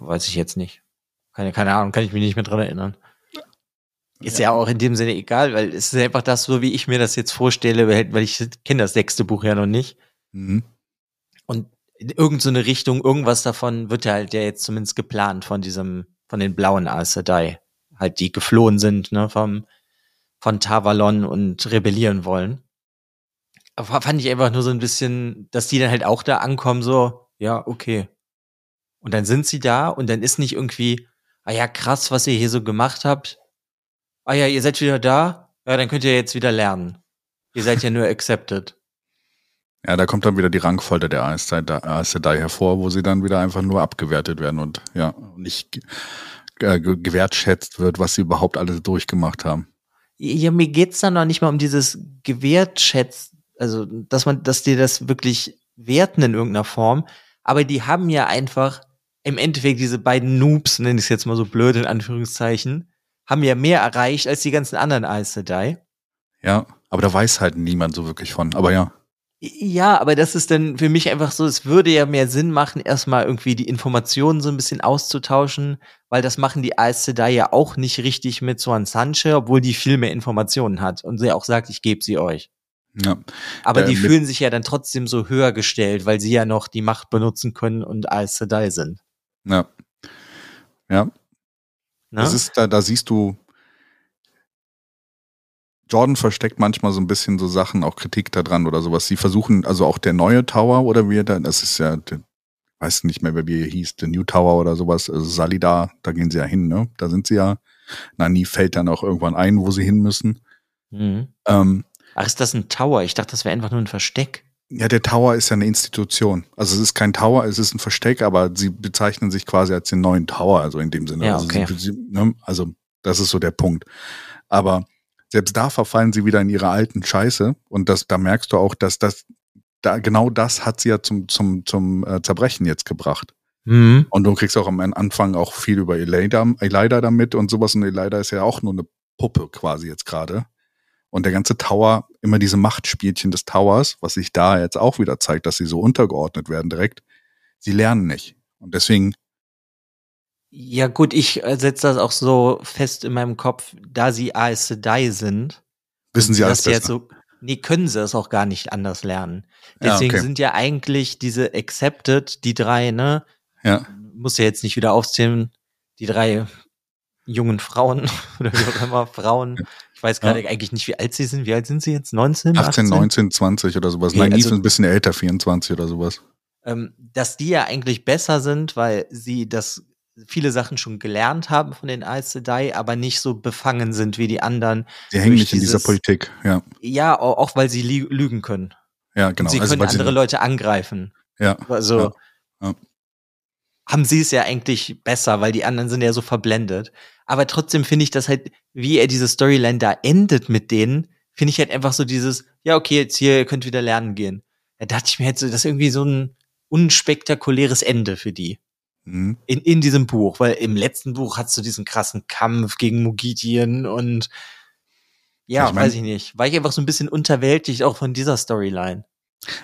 Weiß ich jetzt nicht. Keine, keine Ahnung, kann ich mich nicht mehr dran erinnern. Ist ja. auch in dem Sinne egal, weil es ist einfach das, so wie ich mir das jetzt vorstelle, weil ich kenne das sechste Buch ja noch nicht. mhm. Und in irgendeine so eine Richtung, irgendwas davon wird ja halt ja jetzt zumindest geplant von diesem, von den blauen Aes Sedai. Halt, die geflohen sind, ne, vom, von Tavalon und rebellieren wollen. Aber fand ich einfach nur so ein bisschen, dass die dann halt auch da ankommen, so, ja, okay. Und dann sind sie da und dann ist nicht irgendwie, ah ja, krass, was ihr hier so gemacht habt. Ah ja, ihr seid wieder da. Ja, dann könnt ihr jetzt wieder lernen. Ihr seid ja nur accepted. Ja, da kommt dann wieder die Rangfolge der Aes Sedai hervor, wo sie dann wieder einfach nur abgewertet werden und ja, nicht äh, gewertschätzt wird, was sie überhaupt alles durchgemacht haben. Ja, mir geht's dann noch nicht mal um dieses gewertschätzt, also dass man, dass die das wirklich werten in irgendeiner Form, aber die haben ja einfach im Endeffekt diese beiden Noobs, nenne ich es jetzt mal so blöd in Anführungszeichen, haben ja mehr erreicht als die ganzen anderen Aes Sedai. Ja, aber da weiß halt niemand so wirklich von, aber ja. Ja, aber das ist dann für mich einfach so, es würde ja mehr Sinn machen, erstmal irgendwie die Informationen so ein bisschen auszutauschen, weil das machen die Aes Sedai ja auch nicht richtig mit Swan Sanche, obwohl die viel mehr Informationen hat und sie auch sagt, ich gebe sie euch. Ja. Aber äh, die fühlen sich ja dann trotzdem so höher gestellt, weil sie ja noch die Macht benutzen können und Aes Sedai sind. Ja. Ja. Na? Das ist da, da siehst du, Jordan versteckt manchmal so ein bisschen so Sachen, auch Kritik daran oder sowas. Sie versuchen, also auch der neue Tower oder wie er da, das ist ja, der, weiß nicht mehr, wie er hieß, der New Tower oder sowas, also Salida, da gehen sie ja hin, ne? Da sind sie ja. Nani fällt dann auch irgendwann ein, wo sie hin müssen. Mhm. Ähm, Ach, ist das ein Tower? Ich dachte, das wäre einfach nur ein Versteck. Ja, der Tower ist ja eine Institution. Also es ist kein Tower, es ist ein Versteck, aber sie bezeichnen sich quasi als den neuen Tower, also in dem Sinne. Ja, also, okay. sie, ne? also das ist so der Punkt. Aber selbst da verfallen sie wieder in ihre alten Scheiße. Und das, da merkst du auch, dass das, da genau das hat sie ja zum, zum, zum äh, Zerbrechen jetzt gebracht. Mhm. Und du kriegst auch am Anfang auch viel über Elida, Elida damit und sowas. Und Elida ist ja auch nur eine Puppe quasi jetzt gerade. Und der ganze Tower, immer diese Machtspielchen des Towers, was sich da jetzt auch wieder zeigt, dass sie so untergeordnet werden direkt, sie lernen nicht. Und deswegen ja gut, ich äh, setze das auch so fest in meinem Kopf, da sie Aes Sedai sind. Wissen sie alles besser. So, nee, können sie es auch gar nicht anders lernen. Deswegen ja, okay. sind ja eigentlich diese Accepted, die drei, ne? Ja. Muss ja jetzt nicht wieder aufzählen, die drei jungen Frauen oder wie auch immer, Frauen. Ich weiß gerade ja. eigentlich nicht, wie alt sie sind. Wie alt sind sie jetzt? 19? 18, 18? 19, 20 oder sowas. Okay, Nein, also, ein bisschen älter, 24 oder sowas. Ähm, dass die ja eigentlich besser sind, weil sie das viele Sachen schon gelernt haben von den Aes Sedai, aber nicht so befangen sind wie die anderen. Sie hängen nicht dieses, in dieser Politik, ja. Ja, auch weil sie lügen können. Ja, genau. Und sie also, können andere Leute angreifen. Ja. Also ja, ja. Haben sie es ja eigentlich besser, weil die anderen sind ja so verblendet. Aber trotzdem finde ich das halt, wie er diese Storyline da endet mit denen, finde ich halt einfach so dieses, ja, okay, jetzt hier, ihr könnt wieder lernen gehen. Da dachte ich mir halt so, das ist irgendwie so ein unspektakuläres Ende für die. Mhm. In, in diesem Buch, weil im letzten Buch hast du diesen krassen Kampf gegen Mugidien und ja, ich mein, weiß ich nicht. War ich einfach so ein bisschen unterwältigt auch von dieser Storyline.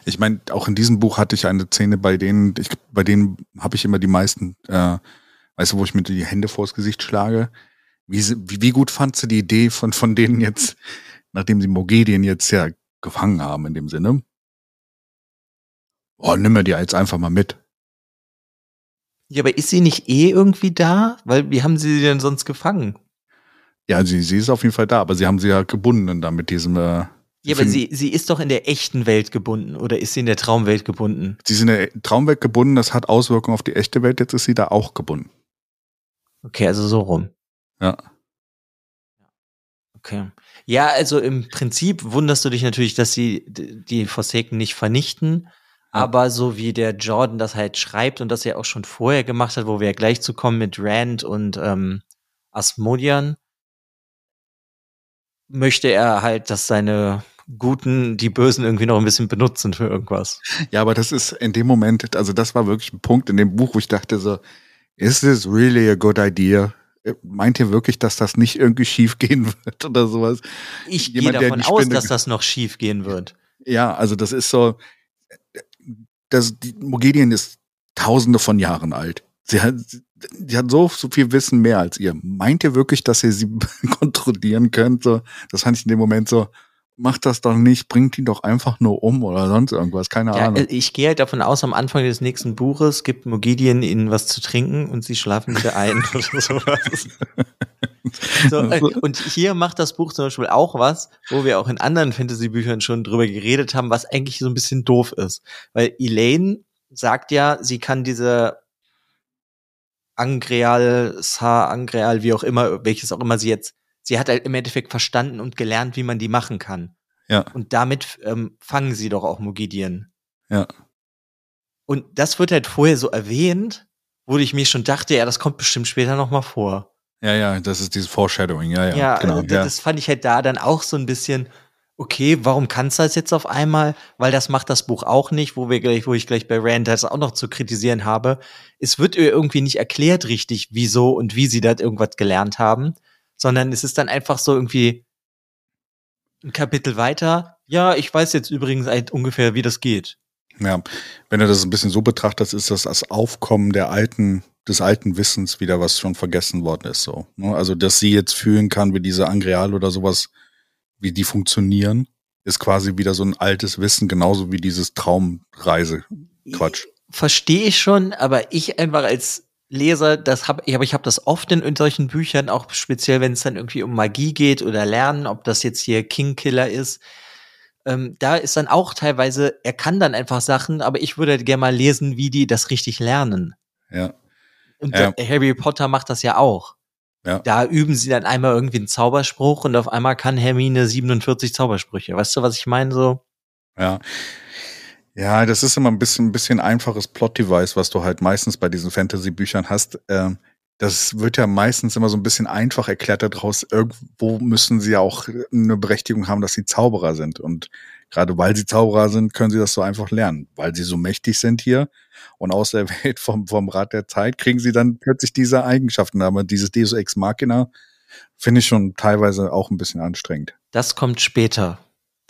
Ich meine, auch in diesem Buch hatte ich eine Szene, bei denen, ich, bei denen habe ich immer die meisten, äh, weißt du, wo ich mir die Hände vors Gesicht schlage. Wie, wie, gut fandst du die Idee von, von denen jetzt, nachdem sie Mogedien jetzt ja gefangen haben in dem Sinne? Oh, nimm mir die jetzt einfach mal mit. Ja, aber ist sie nicht eh irgendwie da? Weil wie haben sie sie denn sonst gefangen? Ja, sie, sie ist auf jeden Fall da, aber sie haben sie ja gebunden da mit diesem. Äh, ja, aber sie, sie ist doch in der echten Welt gebunden oder ist sie in der Traumwelt gebunden? Sie ist in der Traumwelt gebunden, das hat Auswirkungen auf die echte Welt, jetzt ist sie da auch gebunden. Okay, also so rum. Ja. Okay. Ja, also im Prinzip wunderst du dich natürlich, dass sie die Forsaken nicht vernichten, aber so wie der Jordan das halt schreibt und das er auch schon vorher gemacht hat, wo wir ja gleich zu kommen mit Rand und ähm, Asmodian, möchte er halt, dass seine Guten die Bösen irgendwie noch ein bisschen benutzen für irgendwas. Ja, aber das ist in dem Moment, also das war wirklich ein Punkt in dem Buch, wo ich dachte so, is this really a good idea? Meint ihr wirklich, dass das nicht irgendwie schief gehen wird oder sowas? Ich gehe davon aus, dass das noch schief gehen wird. Ja, also das ist so, das, die Mogedien ist tausende von Jahren alt. Sie hat, sie hat so, so viel Wissen mehr als ihr. Meint ihr wirklich, dass ihr sie kontrollieren könnt? So, das fand ich in dem Moment so, macht das doch nicht, bringt ihn doch einfach nur um oder sonst irgendwas, keine ja, Ahnung. Ich gehe halt davon aus, am Anfang des nächsten Buches gibt Mogedien ihnen was zu trinken und sie schlafen wieder ein oder sowas. So, äh, und hier macht das Buch zum Beispiel auch was, wo wir auch in anderen Fantasy-Büchern schon drüber geredet haben, was eigentlich so ein bisschen doof ist. Weil Elaine sagt ja, sie kann diese Angreal, Sa Angreal, wie auch immer, welches auch immer sie jetzt, sie hat halt im Endeffekt verstanden und gelernt, wie man die machen kann. Ja. Und damit ähm, fangen sie doch auch Mogidien. Ja. Und das wird halt vorher so erwähnt, wo ich mir schon dachte, ja, das kommt bestimmt später noch mal vor. Ja, ja, das ist dieses Foreshadowing, ja, ja. Ja, genau, äh, das fand ich halt da dann auch so ein bisschen, okay, warum kannst du das jetzt auf einmal? Weil das macht das Buch auch nicht, wo wir gleich, wo ich gleich bei Rand das auch noch zu kritisieren habe. Es wird ihr irgendwie nicht erklärt richtig, wieso und wie sie da irgendwas gelernt haben, sondern es ist dann einfach so irgendwie ein Kapitel weiter. Ja, ich weiß jetzt übrigens halt ungefähr, wie das geht. Ja, wenn du das ein bisschen so betrachtest, ist das das Aufkommen der alten, des alten Wissens wieder, was schon vergessen worden ist, so. ne? Also, dass sie jetzt fühlen kann, wie diese Angreal oder sowas, wie die funktionieren, ist quasi wieder so ein altes Wissen, genauso wie dieses Traumreise-Quatsch. Verstehe ich schon, aber ich einfach als Leser, das hab ich, aber ich habe das oft in, solchen Büchern, auch speziell, wenn es dann irgendwie um Magie geht oder Lernen, ob das jetzt hier Kingkiller ist. Ähm, da ist dann auch teilweise, er kann dann einfach Sachen, aber ich würde gerne mal lesen, wie die das richtig lernen. Ja. Und Ja. der, Harry Potter macht das ja auch. Ja. Da üben sie dann einmal irgendwie einen Zauberspruch und auf einmal kann Hermine 47 Zaubersprüche. Weißt du, was ich meine? So, Ja. Ja, das ist immer ein bisschen, ein bisschen einfaches Plot-Device, was du halt meistens bei diesen Fantasy-Büchern hast. Ähm, das wird ja meistens immer so ein bisschen einfach erklärt daraus. Irgendwo müssen sie ja auch eine Berechtigung haben, dass sie Zauberer sind. Und gerade weil sie Zauberer sind, können sie das so einfach lernen. Weil sie so mächtig sind hier und aus der Welt vom, vom Rat der Zeit kriegen sie dann plötzlich diese Eigenschaften. Aber dieses Deus Ex Machina finde ich schon teilweise auch ein bisschen anstrengend. das kommt später.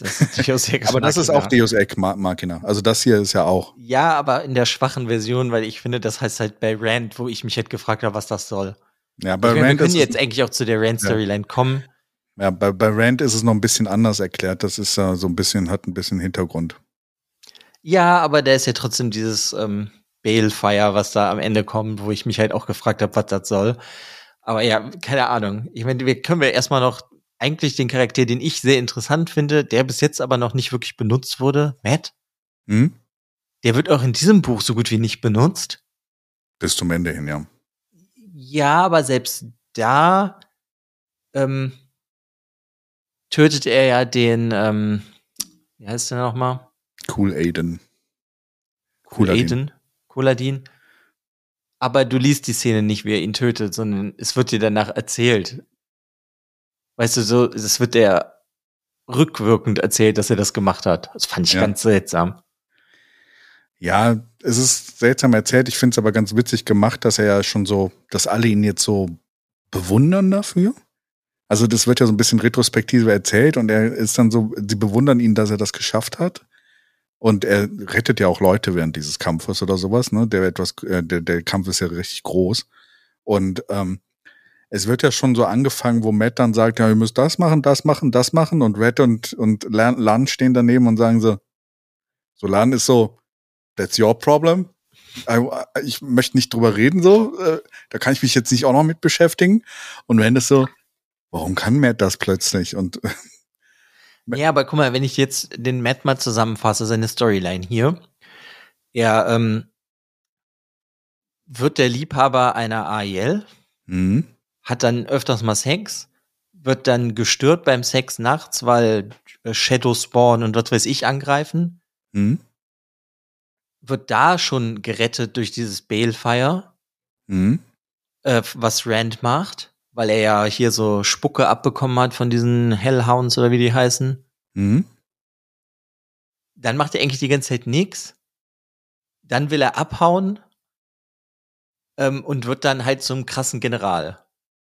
Das ist durchaus sehr Aber das ist auch Deus Ex Ma- Machina. Also das hier ist ja auch. Ja, aber in der schwachen Version, weil ich finde, das heißt halt bei Rand, wo ich mich halt gefragt habe, was das soll. Ja, bei meine, wir Rand können ist jetzt eigentlich auch zu der Rand-Storyline kommen. ja, bei, bei Rand ist es noch ein bisschen anders erklärt. Das ist äh, so ein bisschen, hat ein bisschen Hintergrund. Ja, aber da ist ja trotzdem dieses ähm, Balefire, was da am Ende kommt, wo ich mich halt auch gefragt habe, was das soll. Aber ja, keine Ahnung. Ich meine, wir können wir erstmal noch eigentlich den Charakter, den ich sehr interessant finde, der bis jetzt aber noch nicht wirklich benutzt wurde, Matt. Hm? Der wird auch in diesem Buch so gut wie nicht benutzt. Bis zum Ende hin, ja. Ja, aber selbst da ähm, tötet er ja den, ähm, wie heißt der nochmal? Cool Aiden. Cooladin. Cooladin. Cooladin. Aber du liest die Szene nicht, wie er ihn tötet, sondern es wird dir danach erzählt. Weißt du, so, es wird dir rückwirkend erzählt, dass er das gemacht hat. Das fand ich Ja. ganz seltsam. Ja, es ist seltsam erzählt. Ich finde es aber ganz witzig gemacht, dass er ja schon so, dass alle ihn jetzt so bewundern dafür. Also das wird ja so ein bisschen retrospektive erzählt und er ist dann so, sie bewundern ihn, dass er das geschafft hat. Und er rettet ja auch Leute während dieses Kampfes oder sowas, ne? Der etwas, äh, der, der Kampf ist ja richtig groß. Und ähm, es wird ja schon so angefangen, wo Matt dann sagt, ja, ihr müsst das machen, das machen, das machen. Und Red und, und Lan, stehen daneben und sagen so, so Lan ist so, that's your problem. Ich möchte nicht drüber reden, so. Äh, Da kann ich mich jetzt nicht auch noch mit beschäftigen. Und wenn das so, warum kann Matt das plötzlich? Und Ja, aber guck mal, wenn ich jetzt den Matt mal zusammenfasse, seine Storyline hier. Er ähm, wird der Liebhaber einer AIL, hm, hat dann öfters mal Sex, wird dann gestört beim Sex nachts, weil äh, Shadow Spawn und was weiß ich angreifen, hm, wird da schon gerettet durch dieses Balefire, hm, äh, was Rand macht, weil er ja hier so Spucke abbekommen hat von diesen Hellhounds oder wie die heißen. hm, Dann macht er eigentlich die ganze Zeit nix. Dann will er abhauen ähm, und wird dann halt zum krassen General.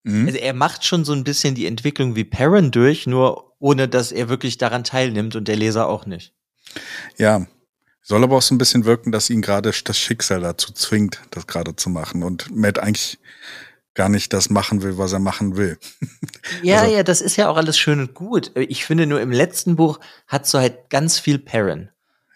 Hm. Also er macht schon so ein bisschen die Entwicklung wie Perrin durch, nur ohne dass er wirklich daran teilnimmt und der Leser auch nicht. Ja. Soll aber auch so ein bisschen wirken, dass ihn gerade das Schicksal dazu zwingt, das gerade zu machen. Und Matt eigentlich gar nicht das machen will, was er machen will. Ja, Also- ja, das ist ja auch alles schön und gut. Ich finde nur im letzten Buch hat so halt ganz viel Perrin.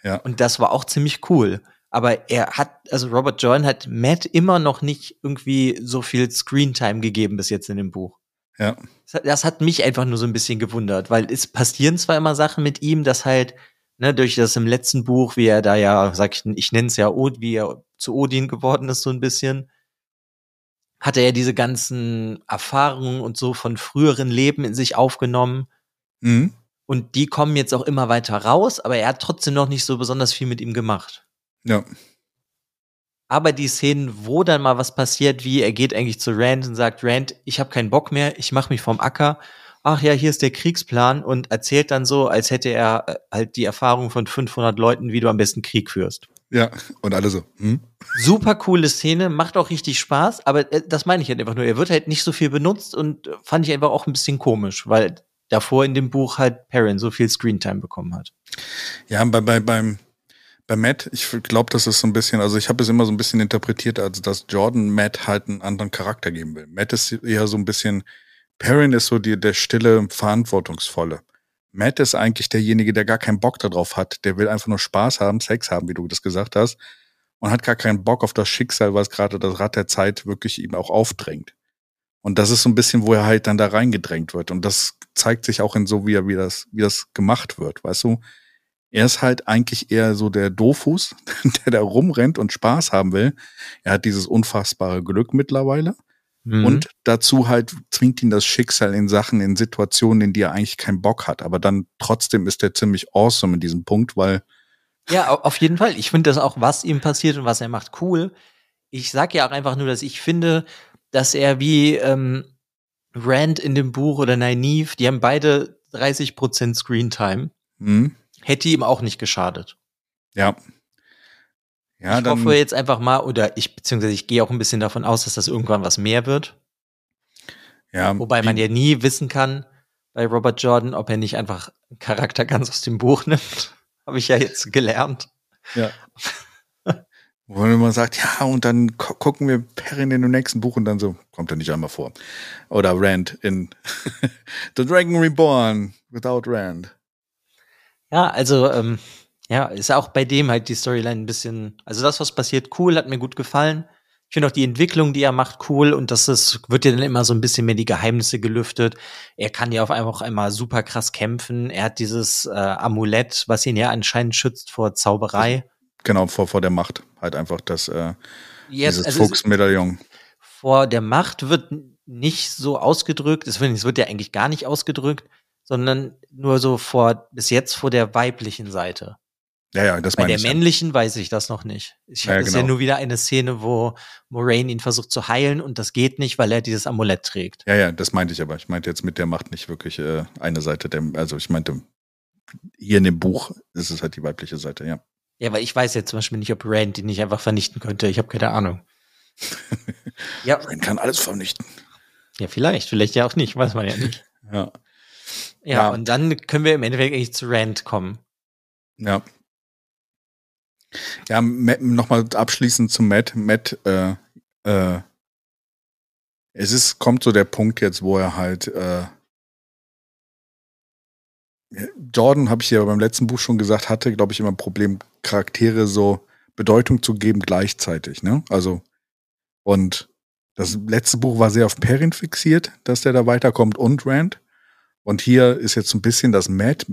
Ja. Und das war auch ziemlich cool. Aber er hat, also Robert Jordan hat Matt immer noch nicht irgendwie so viel Screentime gegeben bis jetzt in dem Buch. Ja. Das hat- Das hat mich einfach nur so ein bisschen gewundert, weil es passieren zwar immer Sachen mit ihm, dass halt, ne, durch das im letzten Buch, wie er da ja, sag ich, ich nenne es ja, Od, wie er zu Odin geworden ist, so ein bisschen. hat er ja diese ganzen Erfahrungen und so von früheren Leben in sich aufgenommen. Mhm. Und die kommen jetzt auch immer weiter raus, aber er hat trotzdem noch nicht so besonders viel mit ihm gemacht. Ja. Aber die Szenen, wo dann mal was passiert, wie er geht eigentlich zu Rand und sagt, Rand, ich habe keinen Bock mehr, ich mache mich vom Acker. Ach ja, hier ist der Kriegsplan und erzählt dann so, als hätte er äh, halt die Erfahrung von 500 Leuten, wie du am besten Krieg führst. Ja, und alle so. Hm? Super coole Szene, macht auch richtig Spaß, aber äh, das meine ich halt einfach nur. Er wird halt nicht so viel benutzt und äh, fand ich einfach auch ein bisschen komisch, weil davor in dem Buch halt Perrin so viel Screentime bekommen hat. Ja, bei, bei, beim, bei Matt, ich glaube, das ist so ein bisschen, also ich habe es immer so ein bisschen interpretiert, als dass Jordan Matt halt einen anderen Charakter geben will. Matt ist eher so ein bisschen, Perrin ist so die, der stille, verantwortungsvolle. Matt ist eigentlich derjenige, der gar keinen Bock darauf hat. Der will einfach nur Spaß haben, Sex haben, wie du das gesagt hast. Und hat gar keinen Bock auf das Schicksal, was gerade das Rad der Zeit wirklich ihm auch aufdrängt. Und das ist so ein bisschen, wo er halt dann da reingedrängt wird. Und das zeigt sich auch in so, wie er, wie das, wie das gemacht wird, weißt du? Er ist halt eigentlich eher so der Dofus, der da rumrennt und Spaß haben will. Er hat dieses unfassbare Glück mittlerweile. Mhm. Und dazu halt zwingt ihn das Schicksal in Sachen, in Situationen, in die er eigentlich keinen Bock hat. Aber dann trotzdem ist er ziemlich awesome in diesem Punkt, weil. Ja, auf jeden Fall. Ich finde das auch, was ihm passiert und was er macht, cool. Ich sag ja auch einfach nur, dass ich finde, dass er wie ähm, Rand in dem Buch oder Nynaeve, die haben beide 30% Screentime. Mhm. Hätte ihm auch nicht geschadet. Ja. Ja, ich dann, hoffe jetzt einfach mal, oder ich, beziehungsweise ich gehe auch ein bisschen davon aus, dass das irgendwann was mehr wird. Ja. Wobei man ja nie wissen kann bei Robert Jordan, ob er nicht einfach einen Charakter ganz aus dem Buch nimmt. Habe ich ja jetzt gelernt. Ja. Wo man sagt, ja, und dann gucken wir Perrin in dem nächsten Buch und dann so, kommt er nicht einmal vor. Oder Rand in The Dragon Reborn without Rand. Ja, also ähm, ja, ist auch bei dem halt die Storyline ein bisschen, also das, was passiert, cool, hat mir gut gefallen. Ich finde auch die Entwicklung, die er macht, cool und das ist, wird ja dann immer so ein bisschen mehr die Geheimnisse gelüftet. Er kann ja auf einmal auch einmal super krass kämpfen. Er hat dieses äh, Amulett, was ihn ja anscheinend schützt vor Zauberei. Genau, vor, vor der Macht. Halt einfach das, äh, Jetzt, dieses also Fuchsmedaillon. Vor der Macht wird nicht so ausgedrückt, es wird, es wird ja eigentlich gar nicht ausgedrückt, sondern nur so vor, bis jetzt vor der weiblichen Seite. Ja, ja, das Bei meine der ich. männlichen ja. weiß ich das noch nicht. Ich ja, habe genau. ja nur wieder eine Szene, wo Moraine ihn versucht zu heilen und das geht nicht, weil er dieses Amulett trägt. Ja, ja, das meinte ich aber. Ich meinte jetzt mit der Macht nicht wirklich äh, eine Seite der, also ich meinte, hier in dem Buch ist es halt die weibliche Seite, ja. Ja, weil ich weiß jetzt zum Beispiel nicht, ob Rand ihn nicht einfach vernichten könnte. Ich habe keine Ahnung. ja. Rand kann alles vernichten. Ja, vielleicht, vielleicht ja auch nicht, weiß man ja nicht. ja. Ja. Ja, und dann können wir im Endeffekt eigentlich zu Rand kommen. Ja. Ja, nochmal abschließend zu Matt. Matt, äh, äh, es ist, kommt so der Punkt jetzt, wo er halt, äh, Jordan, habe ich ja beim letzten Buch schon gesagt, hatte, glaube ich, immer ein Problem, Charaktere so Bedeutung zu geben gleichzeitig, ne? Also, und das letzte Buch war sehr auf Perrin fixiert, dass der da weiterkommt und Rand. Und hier ist jetzt so ein bisschen das Matt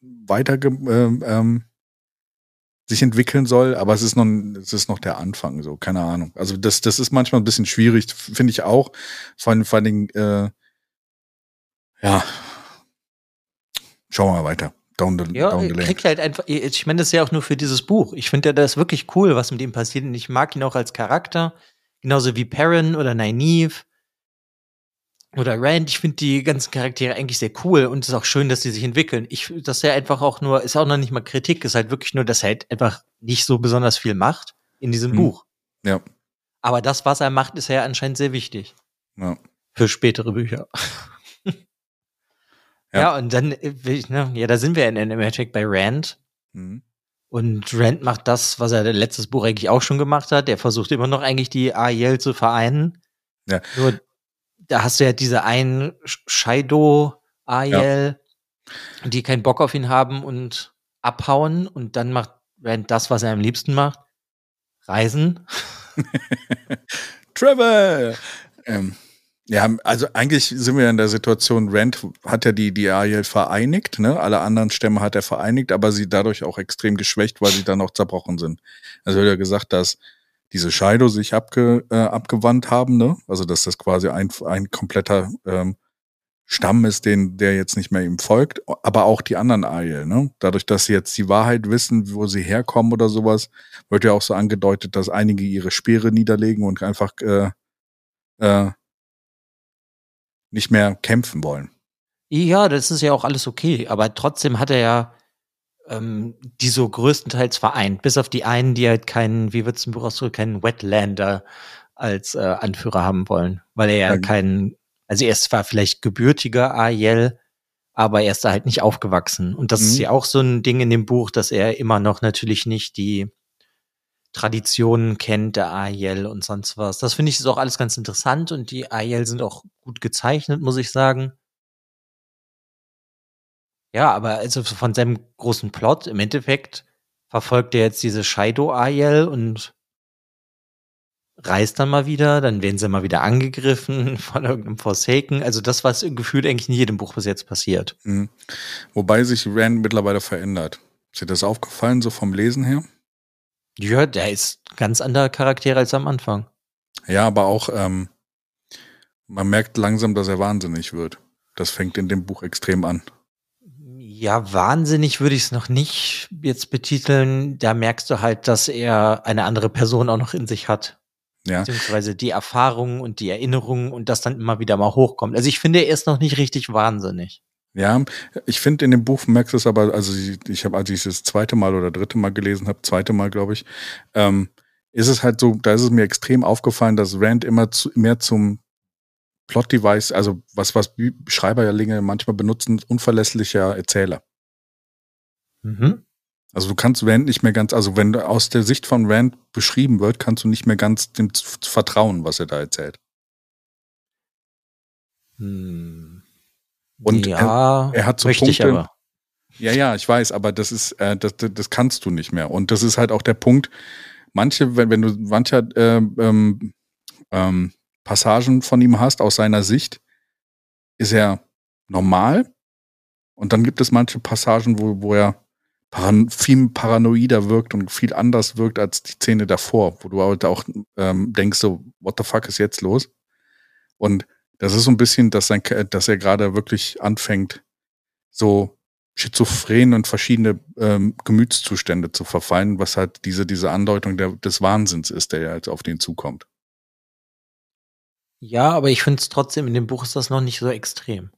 weiter äh, ähm, sich entwickeln soll, aber es ist noch, es ist noch der Anfang, so, keine Ahnung. Also das, das ist manchmal ein bisschen schwierig, finde ich auch. Vor allem, vor allem, äh, ja. Schauen wir mal weiter. Down the, ja, down the kriegt halt einfach, ich meine das ist ja auch nur für dieses Buch. Ich finde ja, das wirklich cool, was mit ihm passiert und ich mag ihn auch als Charakter. Genauso wie Perrin oder Nynaeve oder Rand, ich finde die ganzen Charaktere eigentlich sehr cool und es ist auch schön, dass sie sich entwickeln. Ich, das ist ja einfach auch nur, ist auch noch nicht mal Kritik, ist halt wirklich nur, dass er halt einfach nicht so besonders viel macht in diesem Hm. Buch. Ja. Aber das, was er macht, ist ja anscheinend sehr wichtig Ja. für spätere Bücher. ja. Ja. und dann, äh, ne, ja, da sind wir in, Endeffekt bei Rand. Mhm. Und Rand macht das, was er letztes Buch eigentlich auch schon gemacht hat. Der versucht immer noch eigentlich die Ariel zu vereinen. Ja. Nur da hast du ja diese einen Shaido Ariel, die keinen Bock auf ihn haben und abhauen. Und dann macht Rand das, was er am liebsten macht. Reisen. Trevor! Ähm, ja, also eigentlich sind wir in der Situation, Rand hat ja die, die Ariel vereinigt, ne? Alle anderen Stämme hat er vereinigt, aber sie dadurch auch extrem geschwächt, weil sie dann auch zerbrochen sind. Also wird ja gesagt, dass diese Shido sich abge, äh, abgewandt haben, ne? Also dass das quasi ein, ein kompletter ähm, Stamm ist, den, der jetzt nicht mehr ihm folgt, aber auch die anderen Aiel, ne? Dadurch, dass sie jetzt die Wahrheit wissen, wo sie herkommen oder sowas, wird ja auch so angedeutet, dass einige ihre Speere niederlegen und einfach äh, äh, nicht mehr kämpfen wollen. Ja, das ist ja auch alles okay, aber trotzdem hat er ja ähm, die so größtenteils vereint, bis auf die einen, die halt keinen, wie wird's im Buch ausdrücken, keinen Wetlander als äh, Anführer haben wollen, weil er ja, ja keinen, also er ist zwar vielleicht gebürtiger Ariel, aber er ist da halt nicht aufgewachsen. Und das mhm. ist ja auch so ein Ding in dem Buch, dass er immer noch natürlich nicht die Traditionen kennt, der Ariel und sonst was. Das finde ich ist auch alles ganz interessant und die Ariel sind auch gut gezeichnet, muss ich sagen. Ja, aber also von seinem großen Plot im Endeffekt verfolgt er jetzt diese Shaido Ariel und reist dann mal wieder, dann werden sie mal wieder angegriffen von irgendeinem Forsaken. Also das, was gefühlt eigentlich in jedem Buch bis jetzt passiert. Mhm. Wobei sich Rand mittlerweile verändert. Ist dir das aufgefallen, so vom Lesen her? Ja, der ist ganz anderer Charakter als am Anfang. Ja, aber auch, ähm, man merkt langsam, dass er wahnsinnig wird. Das fängt in dem Buch extrem an. Ja, wahnsinnig würde ich es noch nicht jetzt betiteln. Da merkst du halt, dass er eine andere Person auch noch in sich hat. Ja. Beziehungsweise die Erfahrungen und die Erinnerungen und das dann immer wieder mal hochkommt. Also ich finde, er ist noch nicht richtig wahnsinnig. Ja, ich finde in dem Buch merkst du es aber, also ich habe, als ich es das zweite Mal oder dritte Mal gelesen habe, zweite Mal, glaube ich, ähm, ist es halt so, da ist es mir extrem aufgefallen, dass Rand immer zu, mehr zum Plot-Device, also was, was Schreiberlinge manchmal benutzen, unverlässlicher Erzähler. Mhm. Also du kannst Rand nicht mehr ganz, also wenn aus der Sicht von Rand beschrieben wird, kannst du nicht mehr ganz dem vertrauen, was er da erzählt. Hm. Und ja, er, er, hat so richtig, Punkte. Aber. Ja, ja, ich weiß, aber das ist, äh, das, das kannst du nicht mehr. Und das ist halt auch der Punkt. Manche, wenn, wenn du mancher äh, ähm, ähm, Passagen von ihm hast aus seiner Sicht, ist er normal. Und dann gibt es manche Passagen, wo, wo er paran viel paranoider wirkt und viel anders wirkt als die Szene davor, wo du halt auch ähm, denkst, so, what the fuck ist jetzt los? Und das ist so ein bisschen, dass, sein, dass er gerade wirklich anfängt, so schizophren und verschiedene ähm, Gemütszustände zu verfallen, was halt diese, diese Andeutung der, des Wahnsinns ist, der halt auf den zukommt. Ja, aber ich finde es trotzdem, in dem Buch ist das noch nicht so extrem.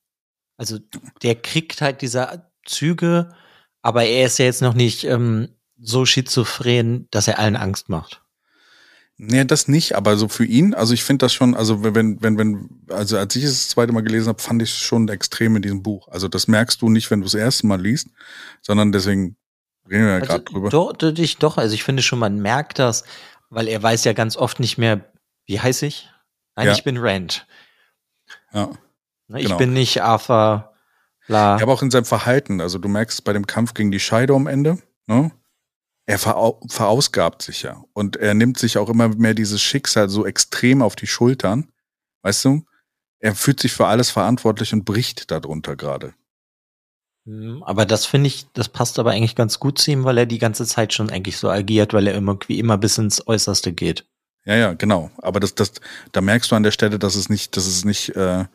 Also der kriegt halt diese Züge, aber er ist ja jetzt noch nicht ähm, so schizophren, dass er allen Angst macht. Nee, das nicht, aber so für ihn, also ich finde das schon, also wenn, wenn, wenn, also als ich es das zweite Mal gelesen habe, fand ich es schon extrem in diesem Buch. Also das merkst du nicht, wenn du es das erste Mal liest, sondern deswegen reden wir ja also, gerade drüber. Doch, doch, doch, also ich finde schon, man merkt das, weil er weiß ja ganz oft nicht mehr, wie heiß ich? Nein, ja. ich bin Rand. Ja. Ne, ich genau. bin nicht Arthur. Bla. Ja, aber auch in seinem Verhalten. Also du merkst bei dem Kampf gegen die Scheide am Ende, ne? Er verau verausgabt sich ja. Und er nimmt sich auch immer mehr dieses Schicksal so extrem auf die Schultern. Weißt du? Er fühlt sich für alles verantwortlich und bricht darunter gerade. Hm, aber das finde ich, das passt aber eigentlich ganz gut zu ihm, weil er die ganze Zeit schon eigentlich so agiert, weil er immer wie immer bis ins Äußerste geht. Ja, ja, genau. Aber das, das, da merkst du an der Stelle, dass es nicht, dass es nicht, äh,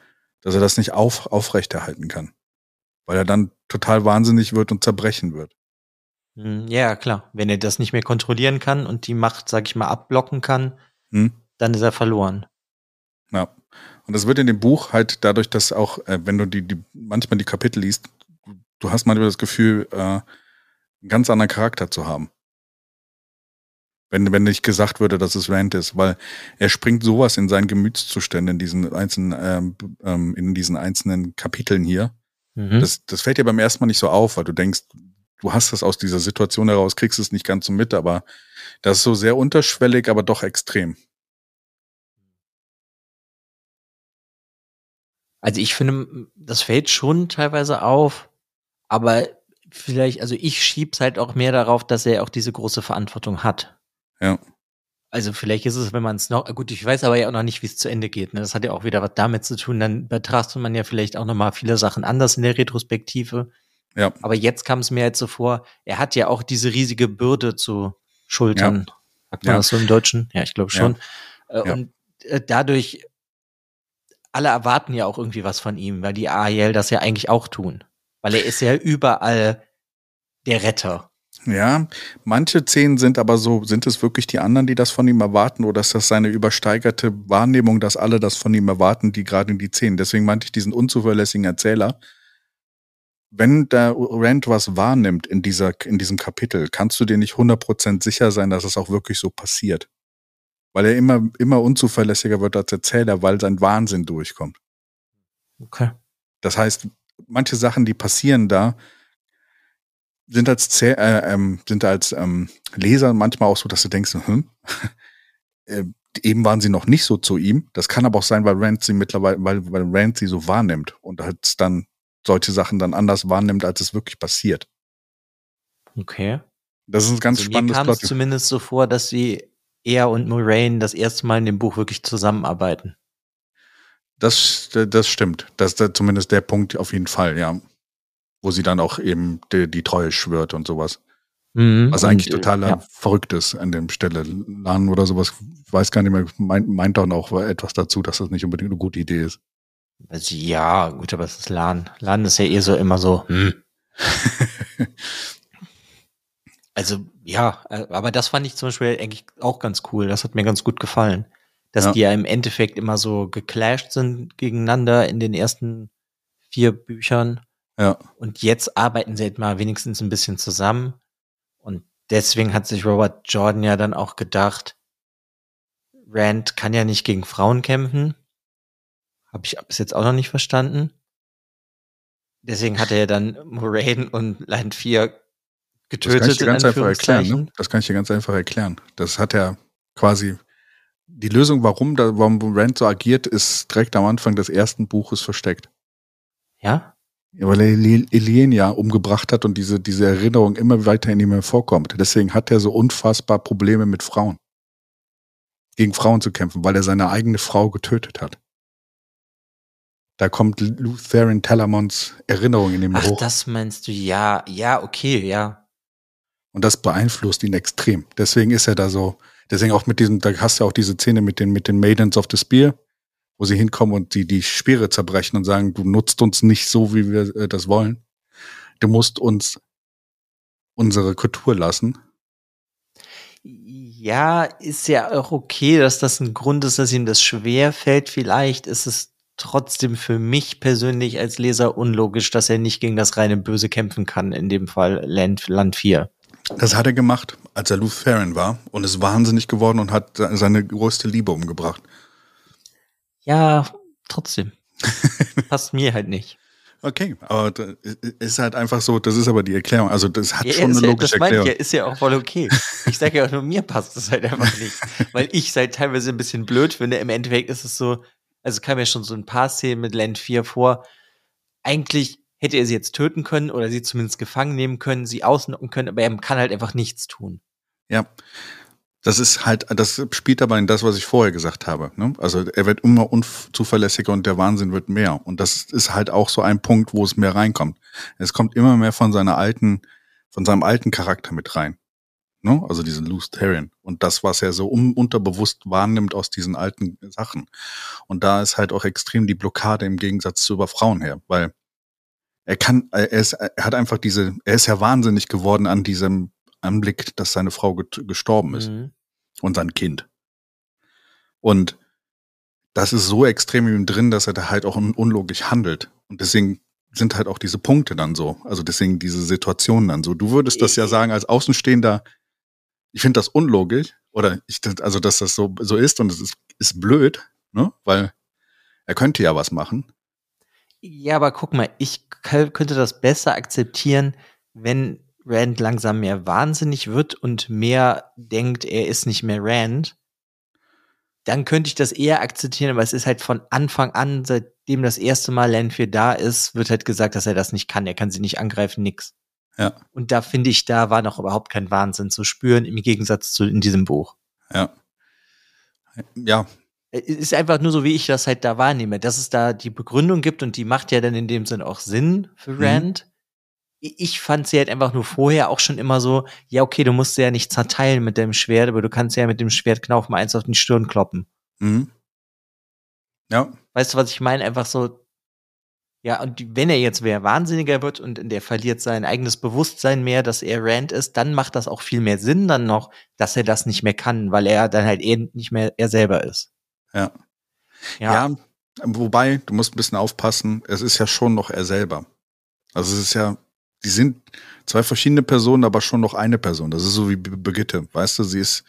dass er das nicht auf, aufrechterhalten kann. Weil er dann total wahnsinnig wird und zerbrechen wird. Hm, ja, klar. Wenn er das nicht mehr kontrollieren kann und die Macht, sag ich mal, abblocken kann, hm. dann ist er verloren. Ja. Und das wird in dem Buch halt dadurch, dass auch, äh, wenn du die, die, manchmal die Kapitel liest, du hast manchmal das Gefühl, äh, einen ganz anderen Charakter zu haben wenn, wenn nicht gesagt würde, dass es Rand ist, weil er springt sowas in seinen Gemütszuständen in diesen einzelnen, ähm, ähm, in diesen einzelnen Kapiteln hier. Mhm. Das, das fällt dir beim ersten Mal nicht so auf, weil du denkst, du hast das aus dieser Situation heraus, kriegst es nicht ganz so mit, aber das ist so sehr unterschwellig, aber doch extrem. Also ich finde, das fällt schon teilweise auf, aber vielleicht, also ich schieb's halt auch mehr darauf, dass er auch diese große Verantwortung hat. Ja. Also vielleicht ist es, wenn man es noch, gut, ich weiß aber ja auch noch nicht, wie es zu Ende geht. Ne? Das hat ja auch wieder was damit zu tun. Dann betrachtet man ja vielleicht auch noch mal viele Sachen anders in der Retrospektive. Ja. Aber jetzt kam es mir halt so vor, er hat ja auch diese riesige Bürde zu schultern. Ja. Sagt man Ja. das so im Deutschen? Ja, ich glaube schon. Äh, Ja. Und äh, dadurch, alle erwarten ja auch irgendwie was von ihm, weil die AEL das ja eigentlich auch tun. Weil er ist ja überall der Retter. Ja, manche Szenen sind aber so, sind es wirklich die anderen, die das von ihm erwarten, oder ist das seine übersteigerte Wahrnehmung, dass alle das von ihm erwarten, die gerade in die Szenen? Deswegen meinte ich diesen unzuverlässigen Erzähler. Wenn der Rand was wahrnimmt in dieser, in diesem Kapitel, kannst du dir nicht 100% sicher sein, dass es auch wirklich so passiert. Weil er immer, immer unzuverlässiger wird als Erzähler, weil sein Wahnsinn durchkommt. Okay. Das heißt, manche Sachen, die passieren da, sind als, Zäh- äh, ähm, sind als ähm, Leser manchmal auch so, dass du denkst, hm, äh, eben waren sie noch nicht so zu ihm. Das kann aber auch sein, weil Rand sie mittlerweile, weil, weil Rand sie so wahrnimmt und halt dann solche Sachen dann anders wahrnimmt, als es wirklich passiert. Okay. Das ist ein ganz also mir spannendes kam es zumindest so vor, dass sie er und Moraine das erste Mal in dem Buch wirklich zusammenarbeiten. Das, das stimmt. Das ist zumindest der Punkt auf jeden Fall, ja. Wo sie dann auch eben die, die Treue schwört und sowas. Mhm. Was Und, eigentlich äh, total ja. verrückt ist an dem Stelle. Lan oder sowas, ich weiß gar nicht mehr, meint, meint dann auch etwas dazu, dass das nicht unbedingt eine gute Idee ist. Also, ja, gut, aber es ist LAN. LAN ist ja eh so immer so, hm. Also, ja, äh, aber das fand ich zum Beispiel eigentlich auch ganz cool. Das hat mir ganz gut gefallen. Dass Ja. die ja im Endeffekt immer so geclasht sind gegeneinander in den ersten vier Büchern. Ja. Und jetzt arbeiten sie halt mal wenigstens ein bisschen zusammen. Und deswegen hat sich Robert Jordan ja dann auch gedacht, Rand kann ja nicht gegen Frauen kämpfen. Habe ich bis jetzt auch noch nicht verstanden. Deswegen hat er ja dann Moraine und Land 4 Das getötet. kann ich dir ganz einfach erklären. Ne? Das kann ich dir ganz einfach erklären. Das hat er quasi die Lösung, warum, da, warum Rand so agiert, ist direkt am Anfang des ersten Buches versteckt. Ja? Ja, weil er Eli- Elenia umgebracht hat und diese, diese Erinnerung immer weiter in ihm hervorkommt. Deswegen hat er so unfassbar Probleme mit Frauen. Gegen Frauen zu kämpfen, weil er seine eigene Frau getötet hat. Da kommt Lutheran Telamons Erinnerung in ihm Ach, hoch. das meinst du? Ja, ja, okay, ja. Und das beeinflusst ihn extrem. Deswegen ist er da so, deswegen auch mit diesem, da hast du auch diese Szene mit den, mit den Maidens of the Spear, wo sie hinkommen und die, die Speere zerbrechen und sagen, du nutzt uns nicht so, wie wir äh, das wollen. Du musst uns unsere Kultur lassen. Ja, ist ja auch okay, dass das ein Grund ist, dass ihm das schwer fällt. Vielleicht ist es trotzdem für mich persönlich als Leser unlogisch, dass er nicht gegen das reine Böse kämpfen kann, in dem Fall Land, Land 4. Das hat er gemacht, als er Lutheran war und ist wahnsinnig geworden und hat se- seine größte Liebe umgebracht. Ja, trotzdem. Passt mir halt nicht. Okay, aber ist halt einfach so, das ist aber die Erklärung. Also das hat Ja, schon eine ja, logische das meine ich Erklärung. ja, ist ja auch voll okay. Ich sage ja auch nur, mir passt es halt einfach nicht. Weil ich es halt teilweise ein bisschen blöd finde. Im Endeffekt ist es so, also kam ja schon so ein paar Szenen mit Land 4 vor. Eigentlich hätte er sie jetzt töten können oder sie zumindest gefangen nehmen können, sie ausnocken können, aber er kann halt einfach nichts tun. Ja. Das ist halt, das spielt aber in das, was ich vorher gesagt habe. Ne? Also er wird immer unzuverlässiger und der Wahnsinn wird mehr. Und das ist halt auch so ein Punkt, wo es mehr reinkommt. Es kommt immer mehr von seiner alten, von seinem alten Charakter mit rein. Ne? Also diesen Lutherian. Und das, was er so un unterbewusst wahrnimmt aus diesen alten Sachen. Und da ist halt auch extrem die Blockade im Gegensatz zu über Frauen her, weil er kann, er, ist, er hat einfach diese, er ist ja wahnsinnig geworden an diesem Anblick, dass seine Frau gestorben ist Mhm. und sein Kind. Und das ist so extrem in ihm drin, dass er da halt auch un unlogisch handelt. Und deswegen sind halt auch diese Punkte dann so. Also deswegen diese Situationen dann so. Du würdest das ja sagen als Außenstehender, ich finde das unlogisch. Oder ich, also dass das so, so ist und es ist, ist blöd, ne? Weil er könnte ja was machen. Ja, aber guck mal, ich könnte das besser akzeptieren, wenn Rand langsam mehr wahnsinnig wird und mehr denkt, er ist nicht mehr Rand. Dann könnte ich das eher akzeptieren, aber es ist halt von Anfang an, seitdem das erste Mal 4 da ist, wird halt gesagt, dass er das nicht kann. Er kann sie nicht angreifen, nix. Ja. Und da finde ich, da war noch überhaupt kein Wahnsinn zu spüren, im Gegensatz zu in diesem Buch. Ja. Ja, Es ist einfach nur so, wie ich das halt da wahrnehme, dass es da die Begründung gibt und die macht ja dann in dem Sinn auch Sinn für Mhm. Ich fand sie halt einfach nur vorher auch schon immer so, ja, okay, du musst sie ja nicht zerteilen mit dem Schwert, aber du kannst ja mit dem Schwertknauf mal eins auf die Stirn kloppen. Mhm. Ja. Weißt du, was ich meine? Einfach so, ja, und wenn er jetzt wer wahnsinniger wird und der verliert sein eigenes Bewusstsein mehr, dass er Rand ist, dann macht das auch viel mehr Sinn dann noch, dass er das nicht mehr kann, weil er dann halt eben nicht mehr er selber ist. Ja. Ja. ja wobei, du musst ein bisschen aufpassen, es ist ja schon noch er selber. Also es ist ja, die sind zwei verschiedene Personen, aber schon noch eine Person. Das ist so wie Brigitte, weißt du, sie ist,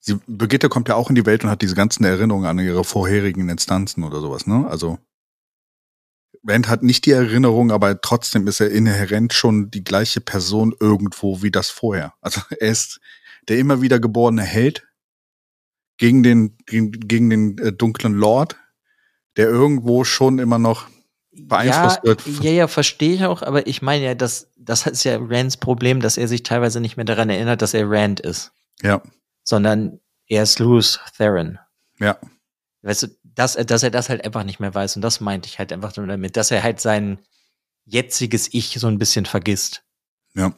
sie, Brigitte kommt ja auch in die Welt und hat diese ganzen Erinnerungen an ihre vorherigen Instanzen oder sowas, ne? Also, Rand hat nicht die Erinnerung, aber trotzdem ist er inhärent schon die gleiche Person irgendwo wie das vorher. Also er ist der immer wieder geborene Held gegen den, gegen, den äh, dunklen Lord, der irgendwo schon immer noch beeinflusst ja, wird. Ja, ja, verstehe ich auch, aber ich meine ja, das, das ist ja Rands Problem, dass er sich teilweise nicht mehr daran erinnert, dass er Rand ist. Ja. Sondern er ist Louis Theron. Ja. Weißt du, dass, dass er das halt einfach nicht mehr weiß. Und das meinte ich halt einfach nur damit, dass er halt sein jetziges Ich so ein bisschen vergisst. Ja.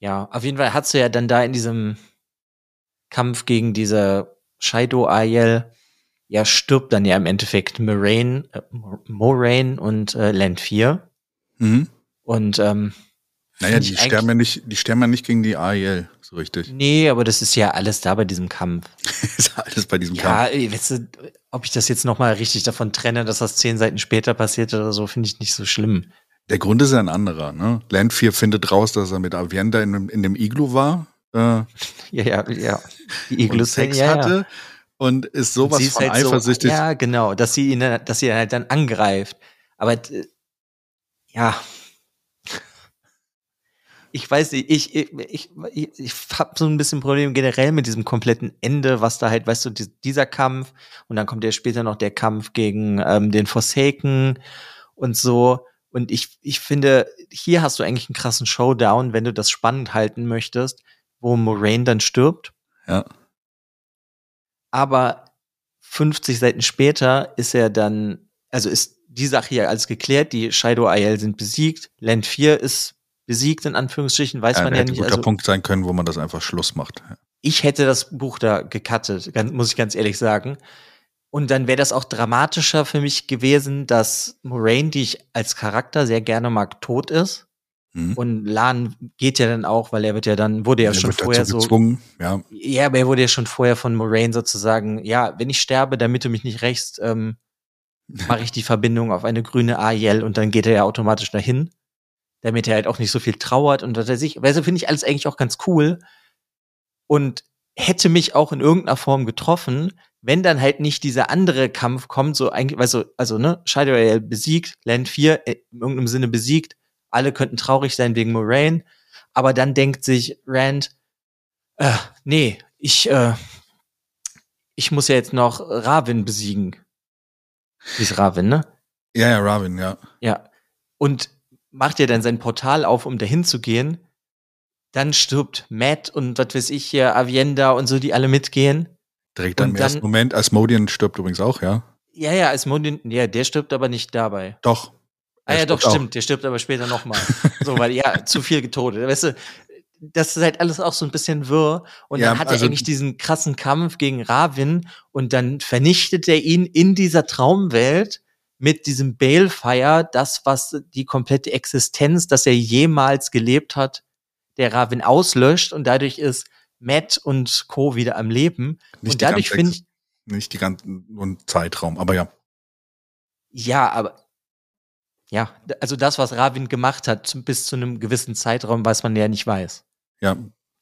Ja, auf jeden Fall hast du ja dann da in diesem Kampf gegen diese Shaido Ayel, ja, stirbt dann ja im Endeffekt Moraine, äh, Moraine und äh, Land 4. Mhm. Und ähm, naja, die sterben ja nicht, die sterben ja nicht gegen die AEL, so richtig. Nee, aber das ist ja alles da bei diesem Kampf. ist alles bei diesem ja, Kampf. Ja, weißt du, ob ich das jetzt nochmal richtig davon trenne, dass das zehn Seiten später passiert oder so, finde ich nicht so schlimm. Der Grund ist ja ein anderer, ne? Land 4 findet raus, dass er mit Avienda in, in dem Iglu war. Äh, ja, ja, ja. Die Iglus Sex ja, hatte. Ja. Und ist sowas und von halt eifersüchtig. So, ja, genau, dass sie ihn, dass sie halt dann angreift. Aber äh, ja, ich weiß nicht, ich, ich, ich, ich, ich habe so ein bisschen Problem generell mit diesem kompletten Ende, was da halt, weißt du, dieser Kampf und dann kommt ja später noch der Kampf gegen ähm, den Forsaken und so. Und ich, ich finde, hier hast du eigentlich einen krassen Showdown, wenn du das spannend halten möchtest, wo Moraine dann stirbt. Ja. Aber 50 Seiten später ist er dann, also ist die Sache hier als geklärt, die Shadow Ayel sind besiegt, Land 4 ist besiegt, in Anführungsstrichen, weiß ja, man ja hätte nicht. ein guter Also, Punkt sein können, wo man das einfach Schluss macht. ich hätte das Buch da gecuttet, muss ich ganz ehrlich sagen. Und dann wäre das auch dramatischer für mich gewesen, dass Moraine, die ich als Charakter sehr gerne mag, tot ist. Mhm. Und Lan geht ja dann auch, weil er wird ja dann, wurde ja Er schon vorher so. gezwungen, ja. Ja, aber er wurde ja schon vorher von Moraine sozusagen, ja, wenn ich sterbe, damit du mich nicht rächst, ähm, mache ich die Verbindung auf eine grüne Ariel und dann geht er ja automatisch dahin, damit er halt auch nicht so viel trauert und was weiß ich. Weil so finde ich alles eigentlich auch ganz cool und hätte mich auch in irgendeiner Form getroffen, wenn dann halt nicht dieser andere Kampf kommt, so eigentlich, also, also, ne, Shadow Ariel besiegt, Land 4 äh, in irgendeinem Sinne besiegt, alle könnten traurig sein wegen Moraine, aber dann denkt sich Rand, äh, nee, ich, äh, ich muss ja jetzt noch Ravin besiegen. Wie ist Ravin, ne? Ja, ja, Robin, ja. Ja. Und macht ja dann sein Portal auf, um dahin zu gehen. Dann stirbt Matt und was weiß ich hier, Avienda und so, die alle mitgehen. Direkt im ersten Moment. Asmodian stirbt übrigens auch, ja. Ja, ja, Asmodin, ja, der stirbt aber nicht dabei. Doch. Ah ja, doch, auch. stimmt. Der stirbt aber später nochmal. so, weil ja, zu viel getotet. Weißt du, das ist halt alles auch so ein bisschen wirr. Und Ja, dann hat also- er eigentlich diesen krassen Kampf gegen Ravin und dann vernichtet er ihn in dieser Traumwelt mit diesem Balefire, das, was die komplette Existenz, dass er jemals gelebt hat, der Ravin auslöscht und dadurch ist Matt und Co. wieder am Leben. Nicht und dadurch finde ich, Nicht die ganzen, nur ein Zeitraum, aber ja. Ja, aber ja, also das, was Ravin gemacht hat, bis zu einem gewissen Zeitraum, was man ja nicht weiß. Ja,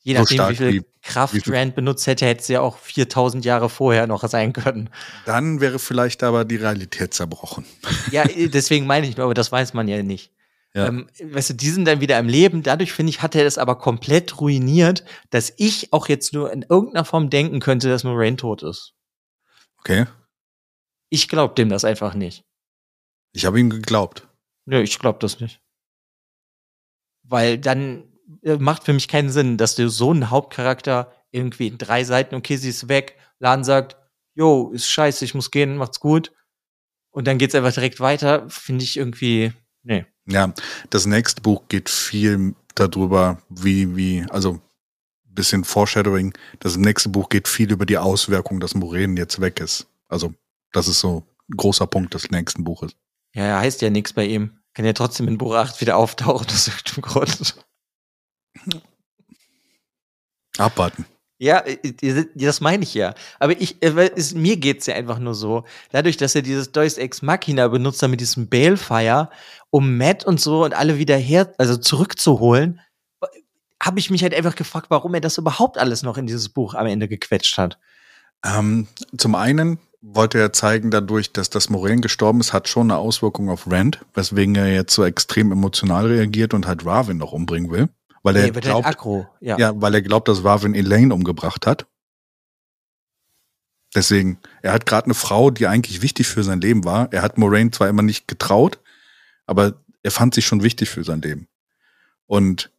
Je So nachdem, stark wie viel wie- Kraft wie viel- Rand benutzt hätte, hätte es ja auch 4000 Jahre vorher noch sein können. dann wäre vielleicht aber die Realität zerbrochen. Ja, äh, deswegen meine ich nur, aber das weiß man ja nicht. Ja. Ähm, weißt du, die sind dann wieder im Leben. Dadurch, finde ich, hat er das aber komplett ruiniert, dass ich auch jetzt nur in irgendeiner Form denken könnte, dass Moraine tot ist. Okay. Ich glaube dem das einfach nicht. Ich habe ihm geglaubt. Nö, ich glaube das nicht. Weil dann äh, macht für mich keinen Sinn, dass du so einen Hauptcharakter irgendwie in drei Seiten, okay, sie ist weg, Lan sagt, jo, ist scheiße, ich muss gehen, macht's gut. Und dann geht's einfach direkt weiter, finde ich irgendwie, nee. Ja, das nächste Buch geht viel darüber, wie, wie, also bisschen Foreshadowing. Das nächste Buch geht viel über die Auswirkung, dass Moraine jetzt weg ist. Also, das ist so ein großer Punkt des nächsten Buches. Ja, er heißt ja nichts bei ihm. Kann ja trotzdem in Buch 8 wieder auftauchen, aus irgendeinem Grund. Abwarten. Ja, äh, das meine ich ja. Aber ich, äh, es, mir geht's ja einfach nur so. Dadurch, dass er dieses Deus Ex Machina benutzt, mit diesem Balefire, um Matt und so und alle wieder her, also zurückzuholen, habe ich mich halt einfach gefragt, warum er das überhaupt alles noch in dieses Buch am Ende gequetscht hat. Ähm, zum einen wollte er zeigen, dadurch, dass das Moraine gestorben ist, hat schon eine Auswirkung auf Rand, weswegen er jetzt so extrem emotional reagiert und halt Ravin noch umbringen will. Weil er, nee, halt glaubt, halt ja. ja, weil er glaubt, dass Warwin Elaine umgebracht hat. Deswegen, er hat gerade eine Frau, die eigentlich wichtig für sein Leben war. Er hat Moraine zwar immer nicht getraut, aber er fand sie schon wichtig für sein Leben. Und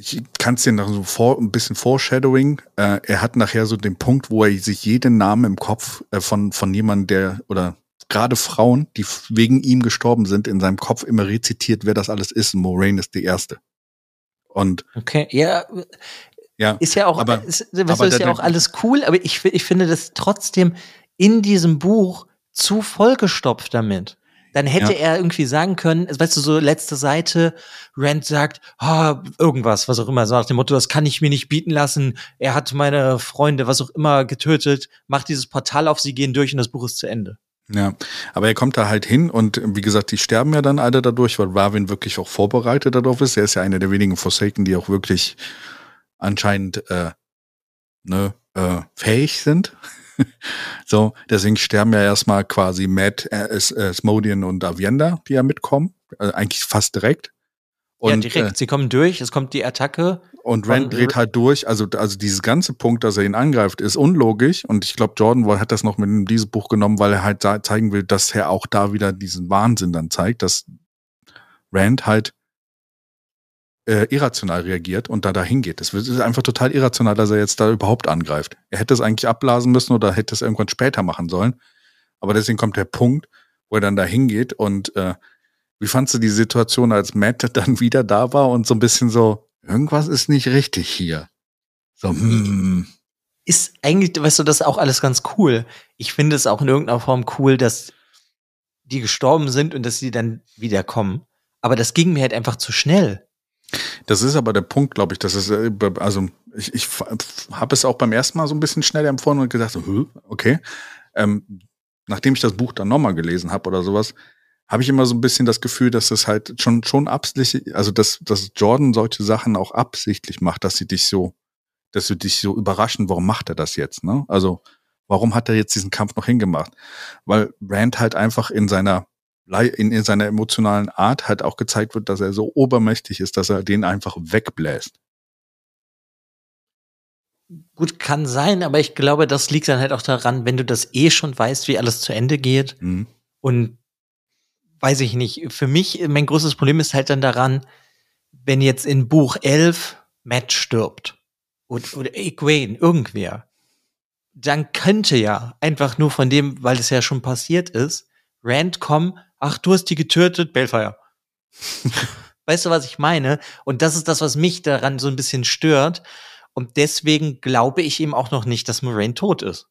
ich kann es dir noch so vor, ein bisschen Foreshadowing. Äh, er hat nachher so den Punkt, wo er sich jeden Namen im Kopf äh, von, von jemandem, der, oder gerade Frauen, die wegen ihm gestorben sind, in seinem Kopf immer rezitiert, wer das alles ist. Und Moraine ist die erste. Und okay, ja, ja, ist ja auch, aber, ist, aber ist ja auch alles cool, aber ich, ich finde das trotzdem in diesem Buch zu vollgestopft damit. Dann hätte ja. er irgendwie sagen können, weißt du, so letzte Seite, Rand sagt, oh, irgendwas, was auch immer, so nach dem Motto, das kann ich mir nicht bieten lassen, er hat meine Freunde, was auch immer, getötet, macht dieses Portal auf, sie gehen durch und das Buch ist zu Ende. Ja, aber er kommt da halt hin und wie gesagt, die sterben ja dann alle dadurch, weil Ravin wirklich auch vorbereitet darauf ist. Er ist ja einer der wenigen Forsaken, die auch wirklich anscheinend äh, ne, äh, fähig sind. so, deswegen sterben ja erstmal quasi Matt, äh, äh, Smodian und Avienda, die ja mitkommen. Also eigentlich fast direkt. Und, ja, direkt. Äh, Sie kommen durch, es kommt die Attacke. Und Rand dreht halt durch. Also, also dieses ganze Punkt, dass er ihn angreift, ist unlogisch. Und ich glaube, Jordan hat das noch mit in dieses Buch genommen, weil er halt zeigen will, dass er auch da wieder diesen Wahnsinn dann zeigt, dass Rand halt äh, irrational reagiert und da dahin geht. Es ist einfach total irrational, dass er jetzt da überhaupt angreift. Er hätte es eigentlich abblasen müssen oder hätte es irgendwann später machen sollen. Aber deswegen kommt der Punkt, wo er dann da hingeht und äh, wie fandst du die Situation, als Matt dann wieder da war und so ein bisschen so, irgendwas ist nicht richtig hier? So, hm. Ist eigentlich, weißt du, das ist auch alles ganz cool. Ich finde es auch in irgendeiner Form cool, dass die gestorben sind und dass sie dann wiederkommen. Aber das ging mir halt einfach zu schnell. Das ist aber der Punkt, glaube ich, dass es, äh, also ich, ich habe es auch beim ersten Mal so ein bisschen schnell empfunden und so, okay. Ähm, nachdem ich das Buch dann nochmal gelesen habe oder sowas, habe ich immer so ein bisschen das Gefühl, dass es halt schon, schon absichtlich, also dass, dass Jordan solche Sachen auch absichtlich macht, dass sie dich so, dass sie dich so überraschen, warum macht er das jetzt, ne? Also, warum hat er jetzt diesen Kampf noch hingemacht? Weil Rand halt einfach in seiner, in, in seiner emotionalen Art halt auch gezeigt wird, dass er so obermächtig ist, dass er den einfach wegbläst. Gut, kann sein, aber ich glaube, das liegt dann halt auch daran, wenn du das eh schon weißt, wie alles zu Ende geht mhm. und weiß ich nicht. Für mich, mein größtes Problem ist halt dann daran, wenn jetzt in Buch 11 Matt stirbt oder, oder Egwene, irgendwer, dann könnte ja einfach nur von dem, weil es ja schon passiert ist, Rand kommen, ach, du hast die getötet, Bellfire. weißt du, was ich meine? Und das ist das, was mich daran so ein bisschen stört. Und deswegen glaube ich ihm auch noch nicht, dass Moraine tot ist.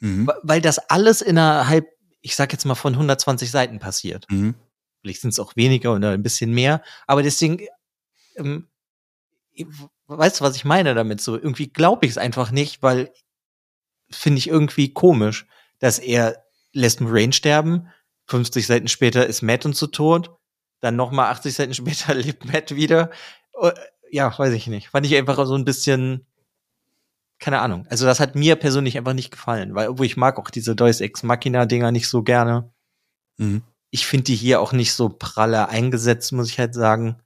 Mhm. Weil das alles innerhalb ich sag jetzt mal, von 120 Seiten passiert. Mhm. Vielleicht sind es auch weniger oder ein bisschen mehr, aber deswegen, ähm, weißt du, was ich meine damit? So, irgendwie glaube ich es einfach nicht, weil finde ich irgendwie komisch, dass er lässt Moraine sterben, 50 Seiten später ist Matt und zu tot, dann nochmal 80 Seiten später lebt Matt wieder. Oh, ja, weiß ich nicht. Fand ich einfach so ein bisschen keine Ahnung. Also das hat mir persönlich einfach nicht gefallen, weil obwohl ich mag auch diese Deus Ex Machina Dinger nicht so gerne. Mhm. Ich finde die hier auch nicht so pralle eingesetzt, muss ich halt sagen.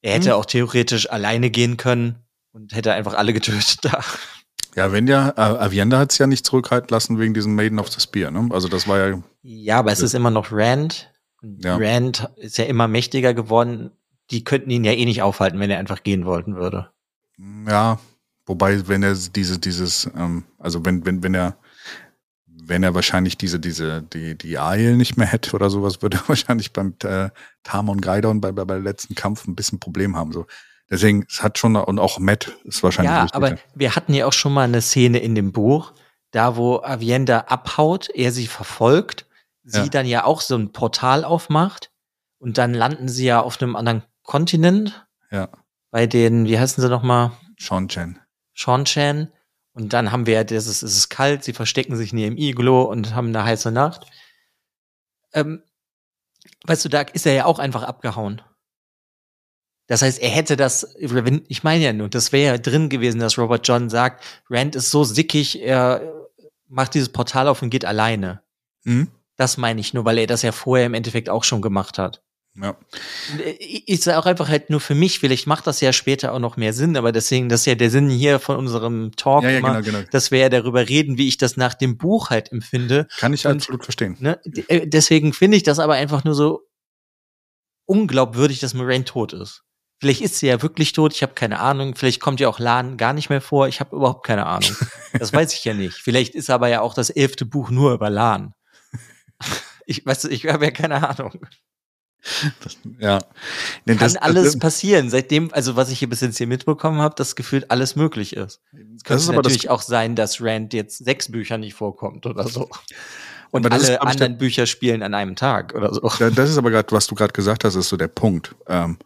Er hätte mhm. auch theoretisch alleine gehen können und hätte einfach alle getötet da. Ja, wenn ja, äh, Avienda hat es ja nicht zurückhalten lassen wegen diesem Maiden of the Spear, ne? Also das war ja. Ja, aber es ist immer noch Rand. Ja. Rand ist ja immer mächtiger geworden. Die könnten ihn ja eh nicht aufhalten, wenn er einfach gehen wollten würde. Ja, Wobei, wenn er diese, dieses, ähm, also wenn, wenn, wenn er, wenn er wahrscheinlich diese, diese, die, die Eil nicht mehr hätte oder sowas, würde er wahrscheinlich beim äh, Tamon Gaidon bei, bei, bei letzten Kampf ein bisschen Problem haben. So. Deswegen, es hat schon, und auch Matt ist wahrscheinlich Ja, aber wir hatten ja auch schon mal eine Szene in dem Buch, da wo Avienda abhaut, er sie verfolgt, sie Ja. dann ja auch so ein Portal aufmacht und dann landen sie ja auf einem anderen Kontinent Ja, bei den, wie heißen sie nochmal, Sean Chen. Sean Chan. Und dann haben wir ja dieses, es ist kalt, sie verstecken sich ihrem Iglo und haben eine heiße Nacht. Ähm, weißt du, da ist er ja auch einfach abgehauen. Das heißt, er hätte das, ich meine ja nur, das wäre ja drin gewesen, dass Robert John sagt, Rand ist so sickig, er macht dieses Portal auf und geht alleine. Mhm. Das meine ich nur, weil er das ja vorher im Endeffekt auch schon gemacht hat. Ja. Äh, Ich sage auch einfach halt nur für mich, vielleicht macht das ja später auch noch mehr Sinn, aber deswegen, das ist ja der Sinn hier von unserem Talk Ja, ja, immer, genau, genau. dass wir ja darüber reden, wie ich das nach dem Buch halt empfinde. Kann ich Und- absolut verstehen. Ne? Äh, Deswegen finde ich das aber einfach nur so unglaubwürdig, dass Moraine tot ist. Vielleicht ist sie ja wirklich tot, ich habe keine Ahnung. Vielleicht kommt ja auch Lan gar nicht mehr vor, ich habe überhaupt keine Ahnung. Das weiß ich ja nicht. Vielleicht ist aber ja auch das elfte Buch nur über Lan. Ich weiß, ich habe ja keine Ahnung. Ja. Nee, Kann alles passieren. Seitdem, also was ich hier bis jetzt hier mitbekommen habe, dass gefühlt alles möglich ist. Es das könnte das, natürlich auch sein, dass Rand jetzt sechs Bücher nicht vorkommt oder so. Und Aber das ist, alle glaub ich, anderen Bücher spielen an einem Tag oder so. Da- Das ist aber gerade, was du gerade gesagt hast, ist so der Punkt. Ähm,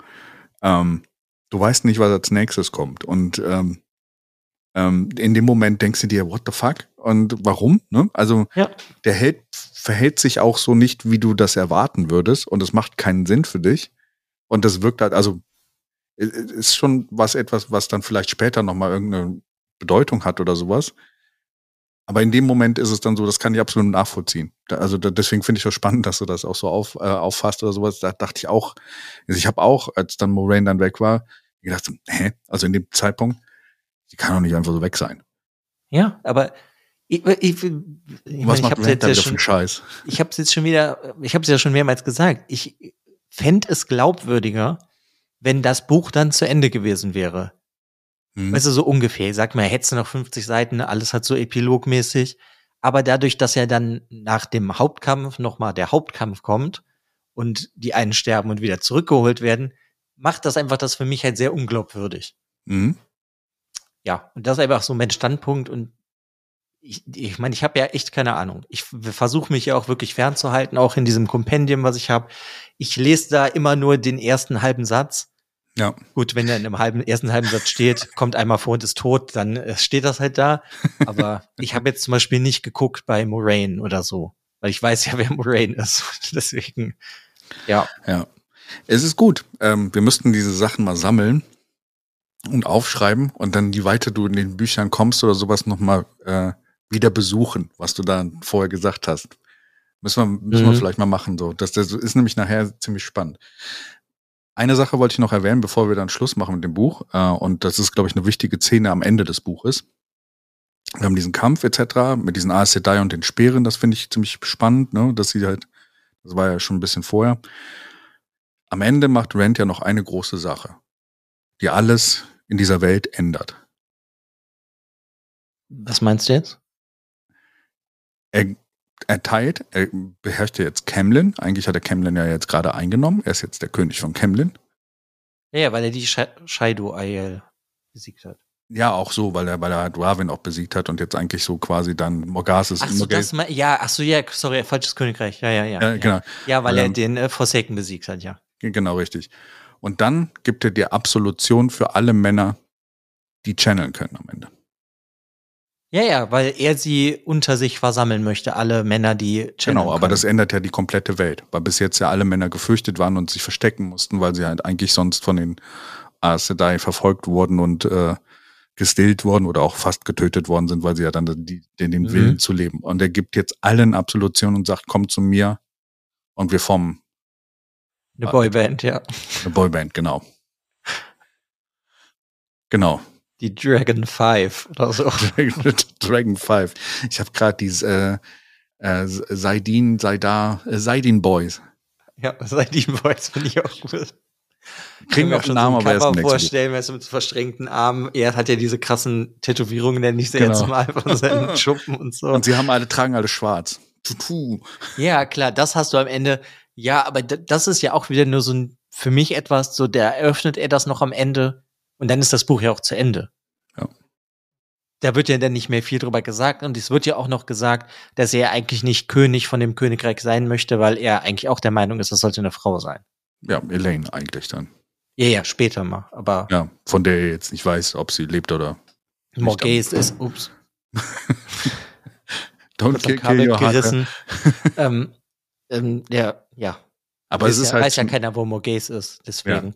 ähm, du weißt nicht, was als nächstes kommt. Und ähm, ähm, in dem Moment denkst du dir, what the fuck? Und warum? Ne? Also Ja. der Held verhält sich auch so nicht, wie du das erwarten würdest. Und es macht keinen Sinn für dich. Und das wirkt halt, also ist schon was etwas, was dann vielleicht später nochmal irgendeine Bedeutung hat oder sowas. Aber in dem Moment ist es dann so, das kann ich absolut nachvollziehen. Also deswegen finde ich das spannend, dass du das auch so auf, äh, auffasst oder sowas. Da dachte ich auch, also ich habe auch, als dann Moraine dann weg war, gedacht, so, hä? Also in dem Zeitpunkt, die kann doch nicht einfach so weg sein. Ja, aber ich, ich, ich, ich, Was mein, ich macht habe Rand jetzt da wieder schon, Scheiß? ich habe es jetzt schon wieder, ich habe es ja schon mehrmals gesagt. Ich fände es glaubwürdiger, wenn das Buch dann zu Ende gewesen wäre. Hm. Weißt du, so ungefähr. Ich sag mal, hättest du noch 50 Seiten, alles hat so epilogmäßig. Aber dadurch, dass ja dann nach dem Hauptkampf nochmal der Hauptkampf kommt und die einen sterben und wieder zurückgeholt werden, macht das einfach das für mich halt sehr unglaubwürdig. Hm? Ja, und das ist einfach so mein Standpunkt und ich meine, ich, mein, ich habe ja echt keine Ahnung. Ich versuche mich ja auch wirklich fernzuhalten, auch in diesem Kompendium, was ich habe. Ich lese da immer nur den ersten halben Satz. Ja. Gut, wenn er in einem halben, ersten halben Satz steht, kommt einmal vor und ist tot, dann äh, steht das halt da. Aber ich habe jetzt zum Beispiel nicht geguckt bei Moraine oder so, weil ich weiß ja, wer Moraine ist. Deswegen, ja. Ja. Es ist gut. Ähm, wir müssten diese Sachen mal sammeln und aufschreiben und dann, je weiter du in den Büchern kommst oder sowas, nochmal äh, wieder besuchen, was du da vorher gesagt hast. Müssen wir, müssen wir Mhm. vielleicht mal machen. So. Das, das ist nämlich nachher ziemlich spannend. Eine Sache wollte ich noch erwähnen, bevor wir dann Schluss machen mit dem Buch. Äh, und das ist, glaube ich, eine wichtige Szene am Ende des Buches. Wir haben diesen Kampf etc. mit diesen Aes Sedai und den Speeren. Das finde ich ziemlich spannend, ne? dass sie halt, das war ja schon ein bisschen vorher. Am Ende macht Rand ja noch eine große Sache, die alles in dieser Welt ändert. Was meinst du jetzt? Er, er teilt, er beherrscht ja jetzt Camlin. Eigentlich hat er Camlin ja jetzt gerade eingenommen. Er ist jetzt der König von Camlin. Ja, weil er die Sh Shaido Aiel besiegt hat. Ja, auch so, weil er, weil er Dwarvin auch besiegt hat und jetzt eigentlich so quasi dann Morgases Ach so, das ja, ach so, ja, sorry, falsches Königreich. Ja, ja, ja. Ja, ja. genau. Ja, weil er Ähm, den äh, Forsaken besiegt hat, ja. Genau, richtig. Und dann gibt er dir Absolution für alle Männer, die channeln können am Ende. Ja, ja, weil er sie unter sich versammeln möchte, alle Männer, die channeln Genau, aber können. das ändert ja die komplette Welt, weil bis jetzt ja alle Männer gefürchtet waren und sich verstecken mussten, weil sie halt eigentlich sonst von den Aes Sedai verfolgt wurden und äh, gestillt worden oder auch fast getötet worden sind, weil sie ja dann die, den, den Mhm. Willen zu leben. Und er gibt jetzt allen Absolution und sagt, komm zu mir und wir formen Eine Boyband, ja. eine Boyband, genau. Genau. Die Dragon Five oder so. Dragon, 5. Ich habe gerade dieses äh, äh, Seidin, Seidar, äh, Seidin Boys. Ja, Seidin Boys finde ich auch gut. Kriegen wir auch einen Namen, so im Cover vorstellen, du, mit verstrengten Armen. Er hat ja diese krassen Tätowierungen, nenne ich sie Genau. jetzt mal, von seinen Schuppen und so. Und sie haben alle, tragen alle schwarz. Tutu. Ja, klar, das hast du am Ende. Ja, aber das ist ja auch wieder nur so ein, für mich etwas, so, der eröffnet er das noch am Ende und dann ist das Buch ja auch zu Ende. Ja. Da wird ja dann nicht mehr viel drüber gesagt und es wird ja auch noch gesagt, dass er eigentlich nicht König von dem Königreich sein möchte, weil er eigentlich auch der Meinung ist, das sollte eine Frau sein. Ja, Elaine eigentlich dann. Ja, ja, später mal, aber Ja, von der er jetzt nicht weiß, ob sie lebt oder. Morgaze ist, ups, Don't am kill, your gerissen. ähm, ähm, ja, ja. Aber es ist ja, halt. weiß ja keiner, wo Morgaze ist, deswegen.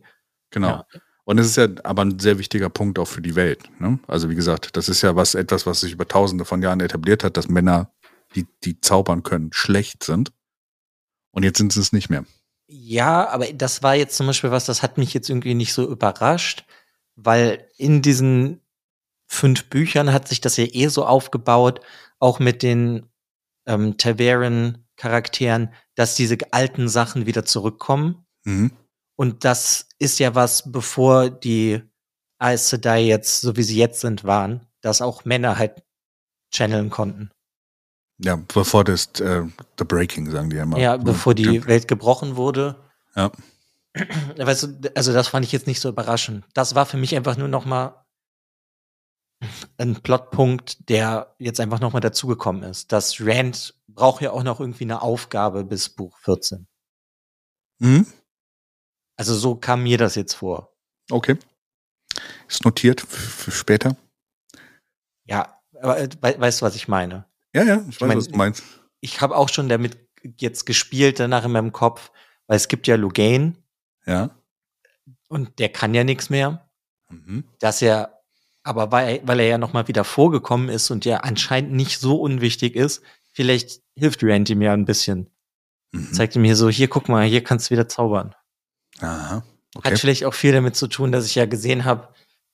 Genau. Ja. Und es ist ja aber ein sehr wichtiger Punkt auch für die Welt. Ne? Also wie gesagt, das ist ja was etwas, was sich über Tausende von Jahren etabliert hat, dass Männer, die die zaubern können, schlecht sind. Und jetzt sind sie es nicht mehr. Ja, aber das war jetzt zum Beispiel was, das hat mich jetzt irgendwie nicht so überrascht, weil in diesen fünf Büchern hat sich das ja eh so aufgebaut, auch mit den ähm, Taveren-Charakteren, dass diese alten Sachen wieder zurückkommen. Mhm. Und das ist ja was, bevor die Aes Sedai jetzt, so wie sie jetzt sind, waren, dass auch Männer halt channeln konnten. Ja, bevor das äh, The Breaking, sagen die ja immer. Ja, bevor die Ja. Welt gebrochen wurde. Ja. Weißt du, also das fand ich jetzt nicht so überraschend. Das war für mich einfach nur noch mal ein Plotpunkt, der jetzt einfach noch mal dazugekommen ist. Das Rand braucht ja auch noch irgendwie eine Aufgabe bis Buch 14. Mhm. Also so kam mir das jetzt vor. Okay. Ist notiert für, später. Ja, aber äh, we weißt du, was ich meine? Ja, ja, ich weiß, mein- was du meinst. Ich habe auch schon damit jetzt gespielt danach in meinem Kopf, weil es gibt ja Lugane Ja. und der kann ja nichts mehr. Mhm. dass er, aber weil, weil er ja noch mal wieder vorgekommen ist und ja anscheinend nicht so unwichtig ist, vielleicht hilft Rand ihm ja ein bisschen. Mhm. Zeigt ihm hier so, hier guck mal, hier kannst du wieder zaubern. Aha. Hat Okay. vielleicht auch viel damit zu tun, dass ich ja gesehen habe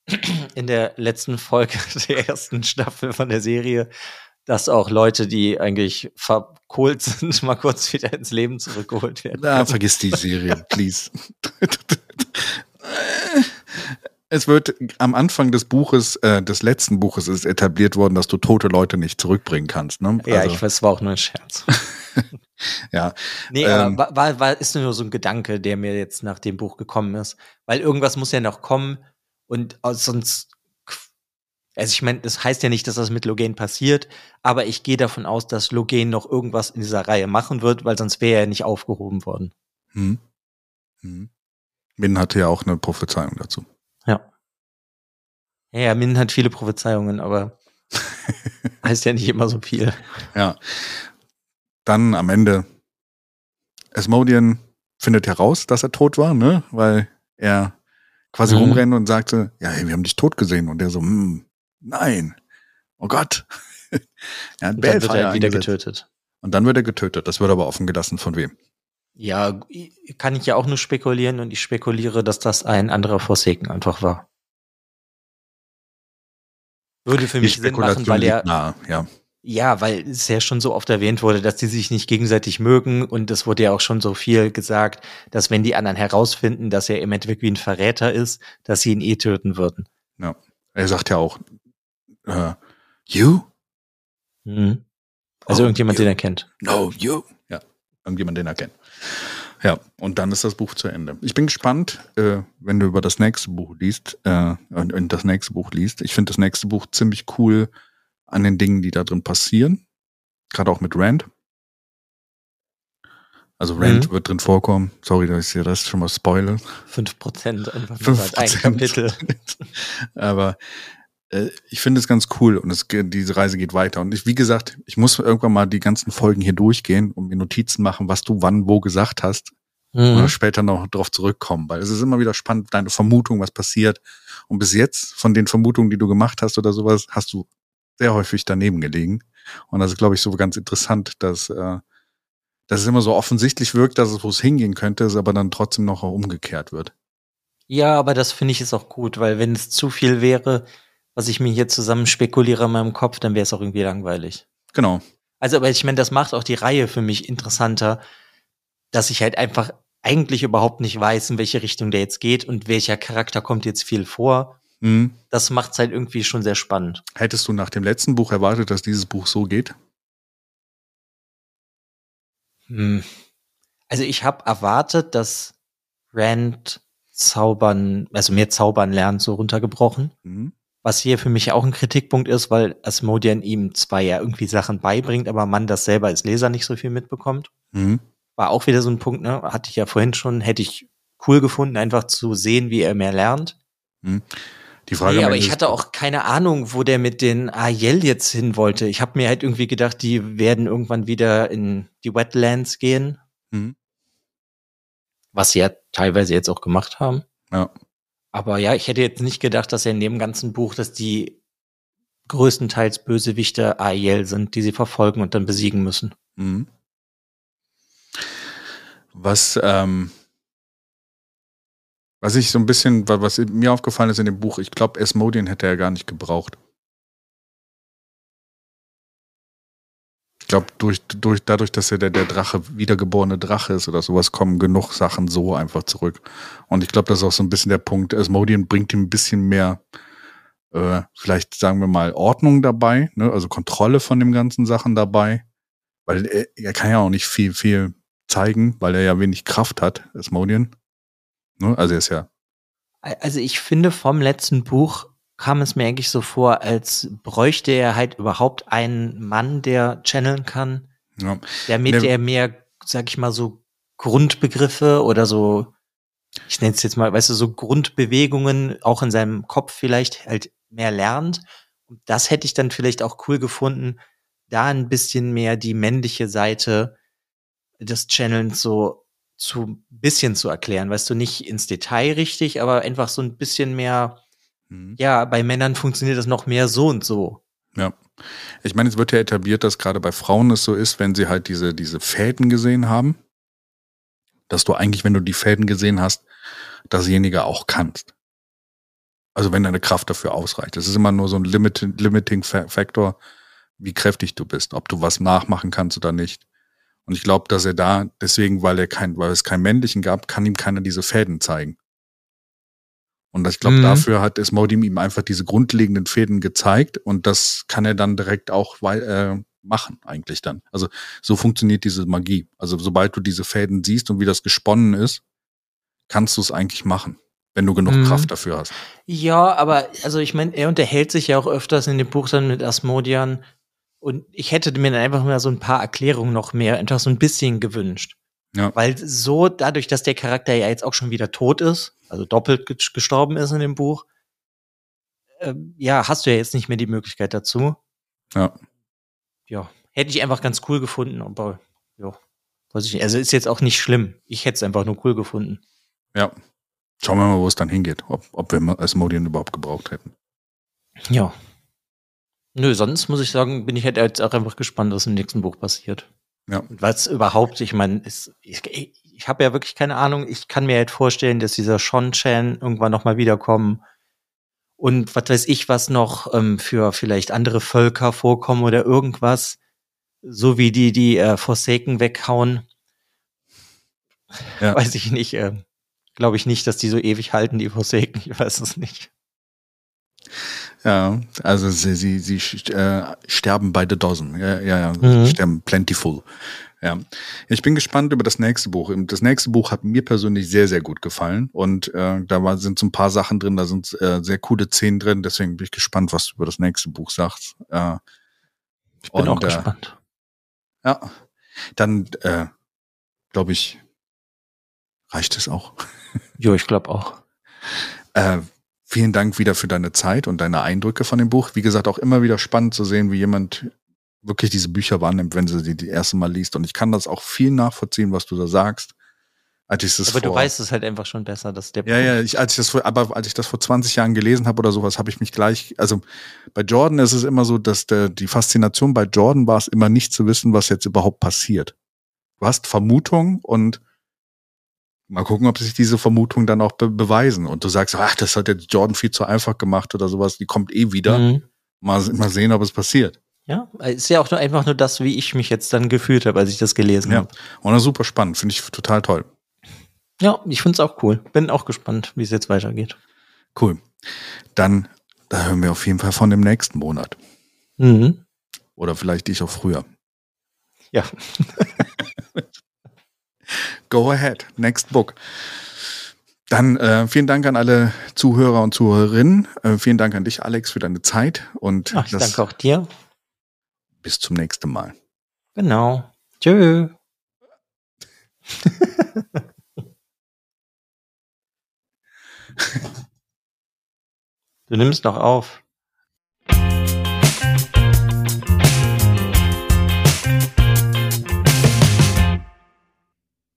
in der letzten Folge der ersten Staffel von der Serie, dass auch Leute, die eigentlich verkohlt sind, mal kurz wieder ins Leben zurückgeholt werden. Na, vergiss die Serie, please. Es wird am Anfang des Buches, äh, des letzten Buches ist etabliert worden, dass du tote Leute nicht zurückbringen kannst. Ne? Ja, Also, ich weiß, es war auch nur ein Scherz. ja. Nee, Ähm, aber war, war, war, ist nur so ein Gedanke, der mir jetzt nach dem Buch gekommen ist. Weil irgendwas muss ja noch kommen und äh, sonst. Also ich meine, das heißt ja nicht, dass das mit Logan passiert, aber ich gehe davon aus, dass Logan noch irgendwas in dieser Reihe machen wird, weil sonst wäre er nicht aufgehoben worden. Hm. Hm. Min hatte ja auch eine Prophezeiung dazu. Ja. Ja, ja, Min hat viele Prophezeiungen, aber heißt ja nicht immer so viel. Ja. Dann am Ende, Asmodian findet heraus, dass er tot war, ne? Weil er quasi Mhm. rumrennt und sagte, ja, hey, wir haben dich tot gesehen. Und der so, hm, nein. Oh Gott. er hat Und dann wird er wieder getötet. Und dann wird er getötet. Das wird aber offen gelassen von wem? Ja, kann ich ja auch nur spekulieren und ich spekuliere, dass das ein anderer Forsaken einfach war. Würde für mich Sinn machen, weil er, nahe, ja. ja, weil es ja schon so oft erwähnt wurde, dass die sich nicht gegenseitig mögen und es wurde ja auch schon so viel gesagt, dass wenn die anderen herausfinden, dass er im Endeffekt wie ein Verräter ist, dass sie ihn eh töten würden. Er sagt ja auch, äh, you? Mhm. Also Oh, irgendjemand, you. den er kennt. No, you. Ja, irgendjemand, den er kennt. Ja, und dann ist das Buch zu Ende. Ich bin gespannt, äh, wenn du über das nächste Buch liest, äh, und, und das nächste Buch liest. Ich finde das nächste Buch ziemlich cool an den Dingen, die da drin passieren. Gerade auch mit Rand. Also Rand Mhm. wird drin vorkommen. Sorry, dass ich dir das schon mal spoile. Fünf Prozent einfach nur als ein 5%. Kapitel. Aber ich finde es ganz cool und es, diese Reise geht weiter. Und ich, wie gesagt, ich muss irgendwann mal die ganzen Folgen hier durchgehen und mir Notizen machen, was du wann wo gesagt hast oder Mhm. später noch drauf zurückkommen, weil es ist immer wieder spannend, deine Vermutung, was passiert. Und bis jetzt, von den Vermutungen, die du gemacht hast oder sowas, hast du sehr häufig daneben gelegen. Und das ist, glaube ich, so ganz interessant, dass, äh, dass es immer so offensichtlich wirkt, dass es wo es hingehen könnte, es aber dann trotzdem noch umgekehrt wird. Ja, aber das finde ich ist auch gut, weil wenn es zu viel wäre, was ich mir hier zusammen spekuliere in meinem Kopf, dann wäre es auch irgendwie langweilig. Genau. Also, aber ich meine, das macht auch die Reihe für mich interessanter, dass ich halt einfach eigentlich überhaupt nicht weiß, in welche Richtung der jetzt geht und welcher Charakter kommt jetzt viel vor. Mhm. Das macht's halt irgendwie schon sehr spannend. Hättest du nach dem letzten Buch erwartet, dass dieses Buch so geht? Hm. Also ich habe erwartet, dass Rand zaubern, also mehr zaubern lernt, so runtergebrochen. Mhm. Was hier für mich auch ein Kritikpunkt ist, weil Asmodian ihm zwar ja irgendwie Sachen beibringt, aber man das selber als Leser nicht so viel mitbekommt. Mhm. War auch wieder so ein Punkt, ne? Hatte ich ja vorhin schon, hätte ich cool gefunden, einfach zu sehen, wie er mehr lernt. Die Frage nee, aber ich hatte auch keine Ahnung, wo der mit den Aiel jetzt hin wollte. Ich habe mir halt irgendwie gedacht, die werden irgendwann wieder in die Wetlands gehen, Mhm. was sie ja teilweise jetzt auch gemacht haben. Ja. Aber ja, ich hätte jetzt nicht gedacht, dass er in dem ganzen Buch, dass die größtenteils Bösewichte Aiel sind, die sie verfolgen und dann besiegen müssen. Mhm. Was, ähm, was ich so ein bisschen, wa- was mir aufgefallen ist in dem Buch, ich glaube, Asmodian hätte er gar nicht gebraucht. Glaube, durch, durch, dadurch, dass er der, der Drache, wiedergeborene Drache ist oder sowas, kommen genug Sachen so einfach zurück. Und ich glaube, das ist auch so ein bisschen der Punkt. Asmodian bringt ihm ein bisschen mehr, äh, vielleicht sagen wir mal, Ordnung dabei, ne? also Kontrolle von den ganzen Sachen dabei. Weil er, er kann ja auch nicht viel, viel zeigen, weil er ja wenig Kraft hat, Asmodian. Ne? Also er ist ja, Also ich finde, vom letzten Buch kam es mir eigentlich so vor, als bräuchte er halt überhaupt einen Mann, der channeln kann, ja. damit Ne- er mehr, sag ich mal, so Grundbegriffe oder so, ich nenne es jetzt mal, weißt du, so Grundbewegungen auch in seinem Kopf vielleicht halt mehr lernt. Und das hätte ich dann vielleicht auch cool gefunden, da ein bisschen mehr die männliche Seite des Channelns so zu bisschen zu erklären, weißt du, nicht ins Detail richtig, aber einfach so ein bisschen mehr, Mhm. ja, bei Männern funktioniert das noch mehr so und so. Ja. Ich meine, es wird ja etabliert, dass gerade bei Frauen es so ist, wenn sie halt diese, diese Fäden gesehen haben, dass du eigentlich, wenn du die Fäden gesehen hast, dasjenige auch kannst. Also wenn deine Kraft dafür ausreicht. Es ist immer nur so ein Limit, Limiting Fa- Factor, wie kräftig du bist, ob du was nachmachen kannst oder nicht. Und ich glaube, dass er da, deswegen, weil er kein, weil es keinen männlichen gab, kann ihm keiner diese Fäden zeigen. Und ich glaube, Mhm. dafür hat Esmodim ihm einfach diese grundlegenden Fäden gezeigt und das kann er dann direkt auch äh, machen, eigentlich dann. Also so funktioniert diese Magie. Also sobald du diese Fäden siehst und wie das gesponnen ist, kannst du es eigentlich machen, wenn du genug Mhm. Kraft dafür hast. Ja, aber also ich meine, er unterhält sich ja auch öfters in dem Buch dann mit Asmodian und ich hätte mir dann einfach mal so ein paar Erklärungen noch mehr, einfach so ein bisschen gewünscht. Ja. Weil so, dadurch, dass der Charakter ja jetzt auch schon wieder tot ist, also doppelt ge- gestorben ist in dem Buch, ähm, ja, hast du ja jetzt nicht mehr die Möglichkeit dazu. Ja. Ja, hätte ich einfach ganz cool gefunden, aber ja, weiß ich nicht. Also ist jetzt auch nicht schlimm. Ich hätte es einfach nur cool gefunden. Ja. Schauen wir mal, wo es dann hingeht, ob, ob wir Asmodian überhaupt gebraucht hätten. Ja. Nö, sonst muss ich sagen, bin ich halt jetzt auch einfach gespannt, was im nächsten Buch passiert. Ja. Und was überhaupt, ich meine, ist, ich, ich, habe ja wirklich keine Ahnung. Ich kann mir halt vorstellen, dass dieser Shon-Chan irgendwann noch mal wiederkommen und was weiß ich, was noch ähm, für vielleicht andere Völker vorkommen oder irgendwas, so wie die die äh, Forsaken weghauen. Ja. Weiß ich nicht. Äh, Glaube ich nicht, dass die so ewig halten, die Forsaken. Ich weiß es nicht. Ja, also sie, sie, sie äh, sterben by the dozen. Ja, ja, ja Mhm. sterben plentiful. Ja. Ich bin gespannt über das nächste Buch. Das nächste Buch hat mir persönlich sehr, sehr gut gefallen. Und äh, da war, sind so ein paar Sachen drin, da sind äh, sehr coole Szenen drin. Deswegen bin ich gespannt, was du über das nächste Buch sagst. Äh, Ich bin Und, auch äh, gespannt. ja, dann äh, glaube ich, reicht es auch. Jo, ich glaube auch. Äh, vielen Dank wieder für deine Zeit und deine Eindrücke von dem Buch. Wie gesagt, auch immer wieder spannend zu sehen, wie jemand wirklich diese Bücher wahrnimmt, wenn sie die die erste Mal liest. Und ich kann das auch viel nachvollziehen, was du da sagst. Als ich das Aber du vor, weißt es halt einfach schon besser, dass der ja, ja, ich, als ich das vor, aber als ich das vor 20 Jahren gelesen habe oder sowas, habe ich mich gleich, also bei Jordan ist es immer so, dass der, die Faszination bei Jordan war es immer nicht zu wissen, was jetzt überhaupt passiert. Du hast Vermutung und mal gucken, ob sich diese Vermutungen dann auch be beweisen. Und du sagst, ach, das hat jetzt Jordan viel zu einfach gemacht oder sowas, die kommt eh wieder. Mhm. Mal, mal sehen, ob es passiert. Ja, ist ja auch nur einfach nur das, wie ich mich jetzt dann gefühlt habe, als ich das gelesen Ja. habe. Und das super spannend, finde ich total toll. Ja, ich finde es auch cool. Bin auch gespannt, wie es jetzt weitergeht. Cool. Dann, da hören wir auf jeden Fall von dem nächsten Monat. Mhm. Oder vielleicht dich auch früher. Ja. Go ahead. Next book. Dann äh, vielen Dank an alle Zuhörer und Zuhörerinnen. Äh, vielen Dank an dich, Alex, für deine Zeit. Und Ach, ich danke auch dir. bis zum nächsten Mal. Genau. Tschö. du nimmst noch auf.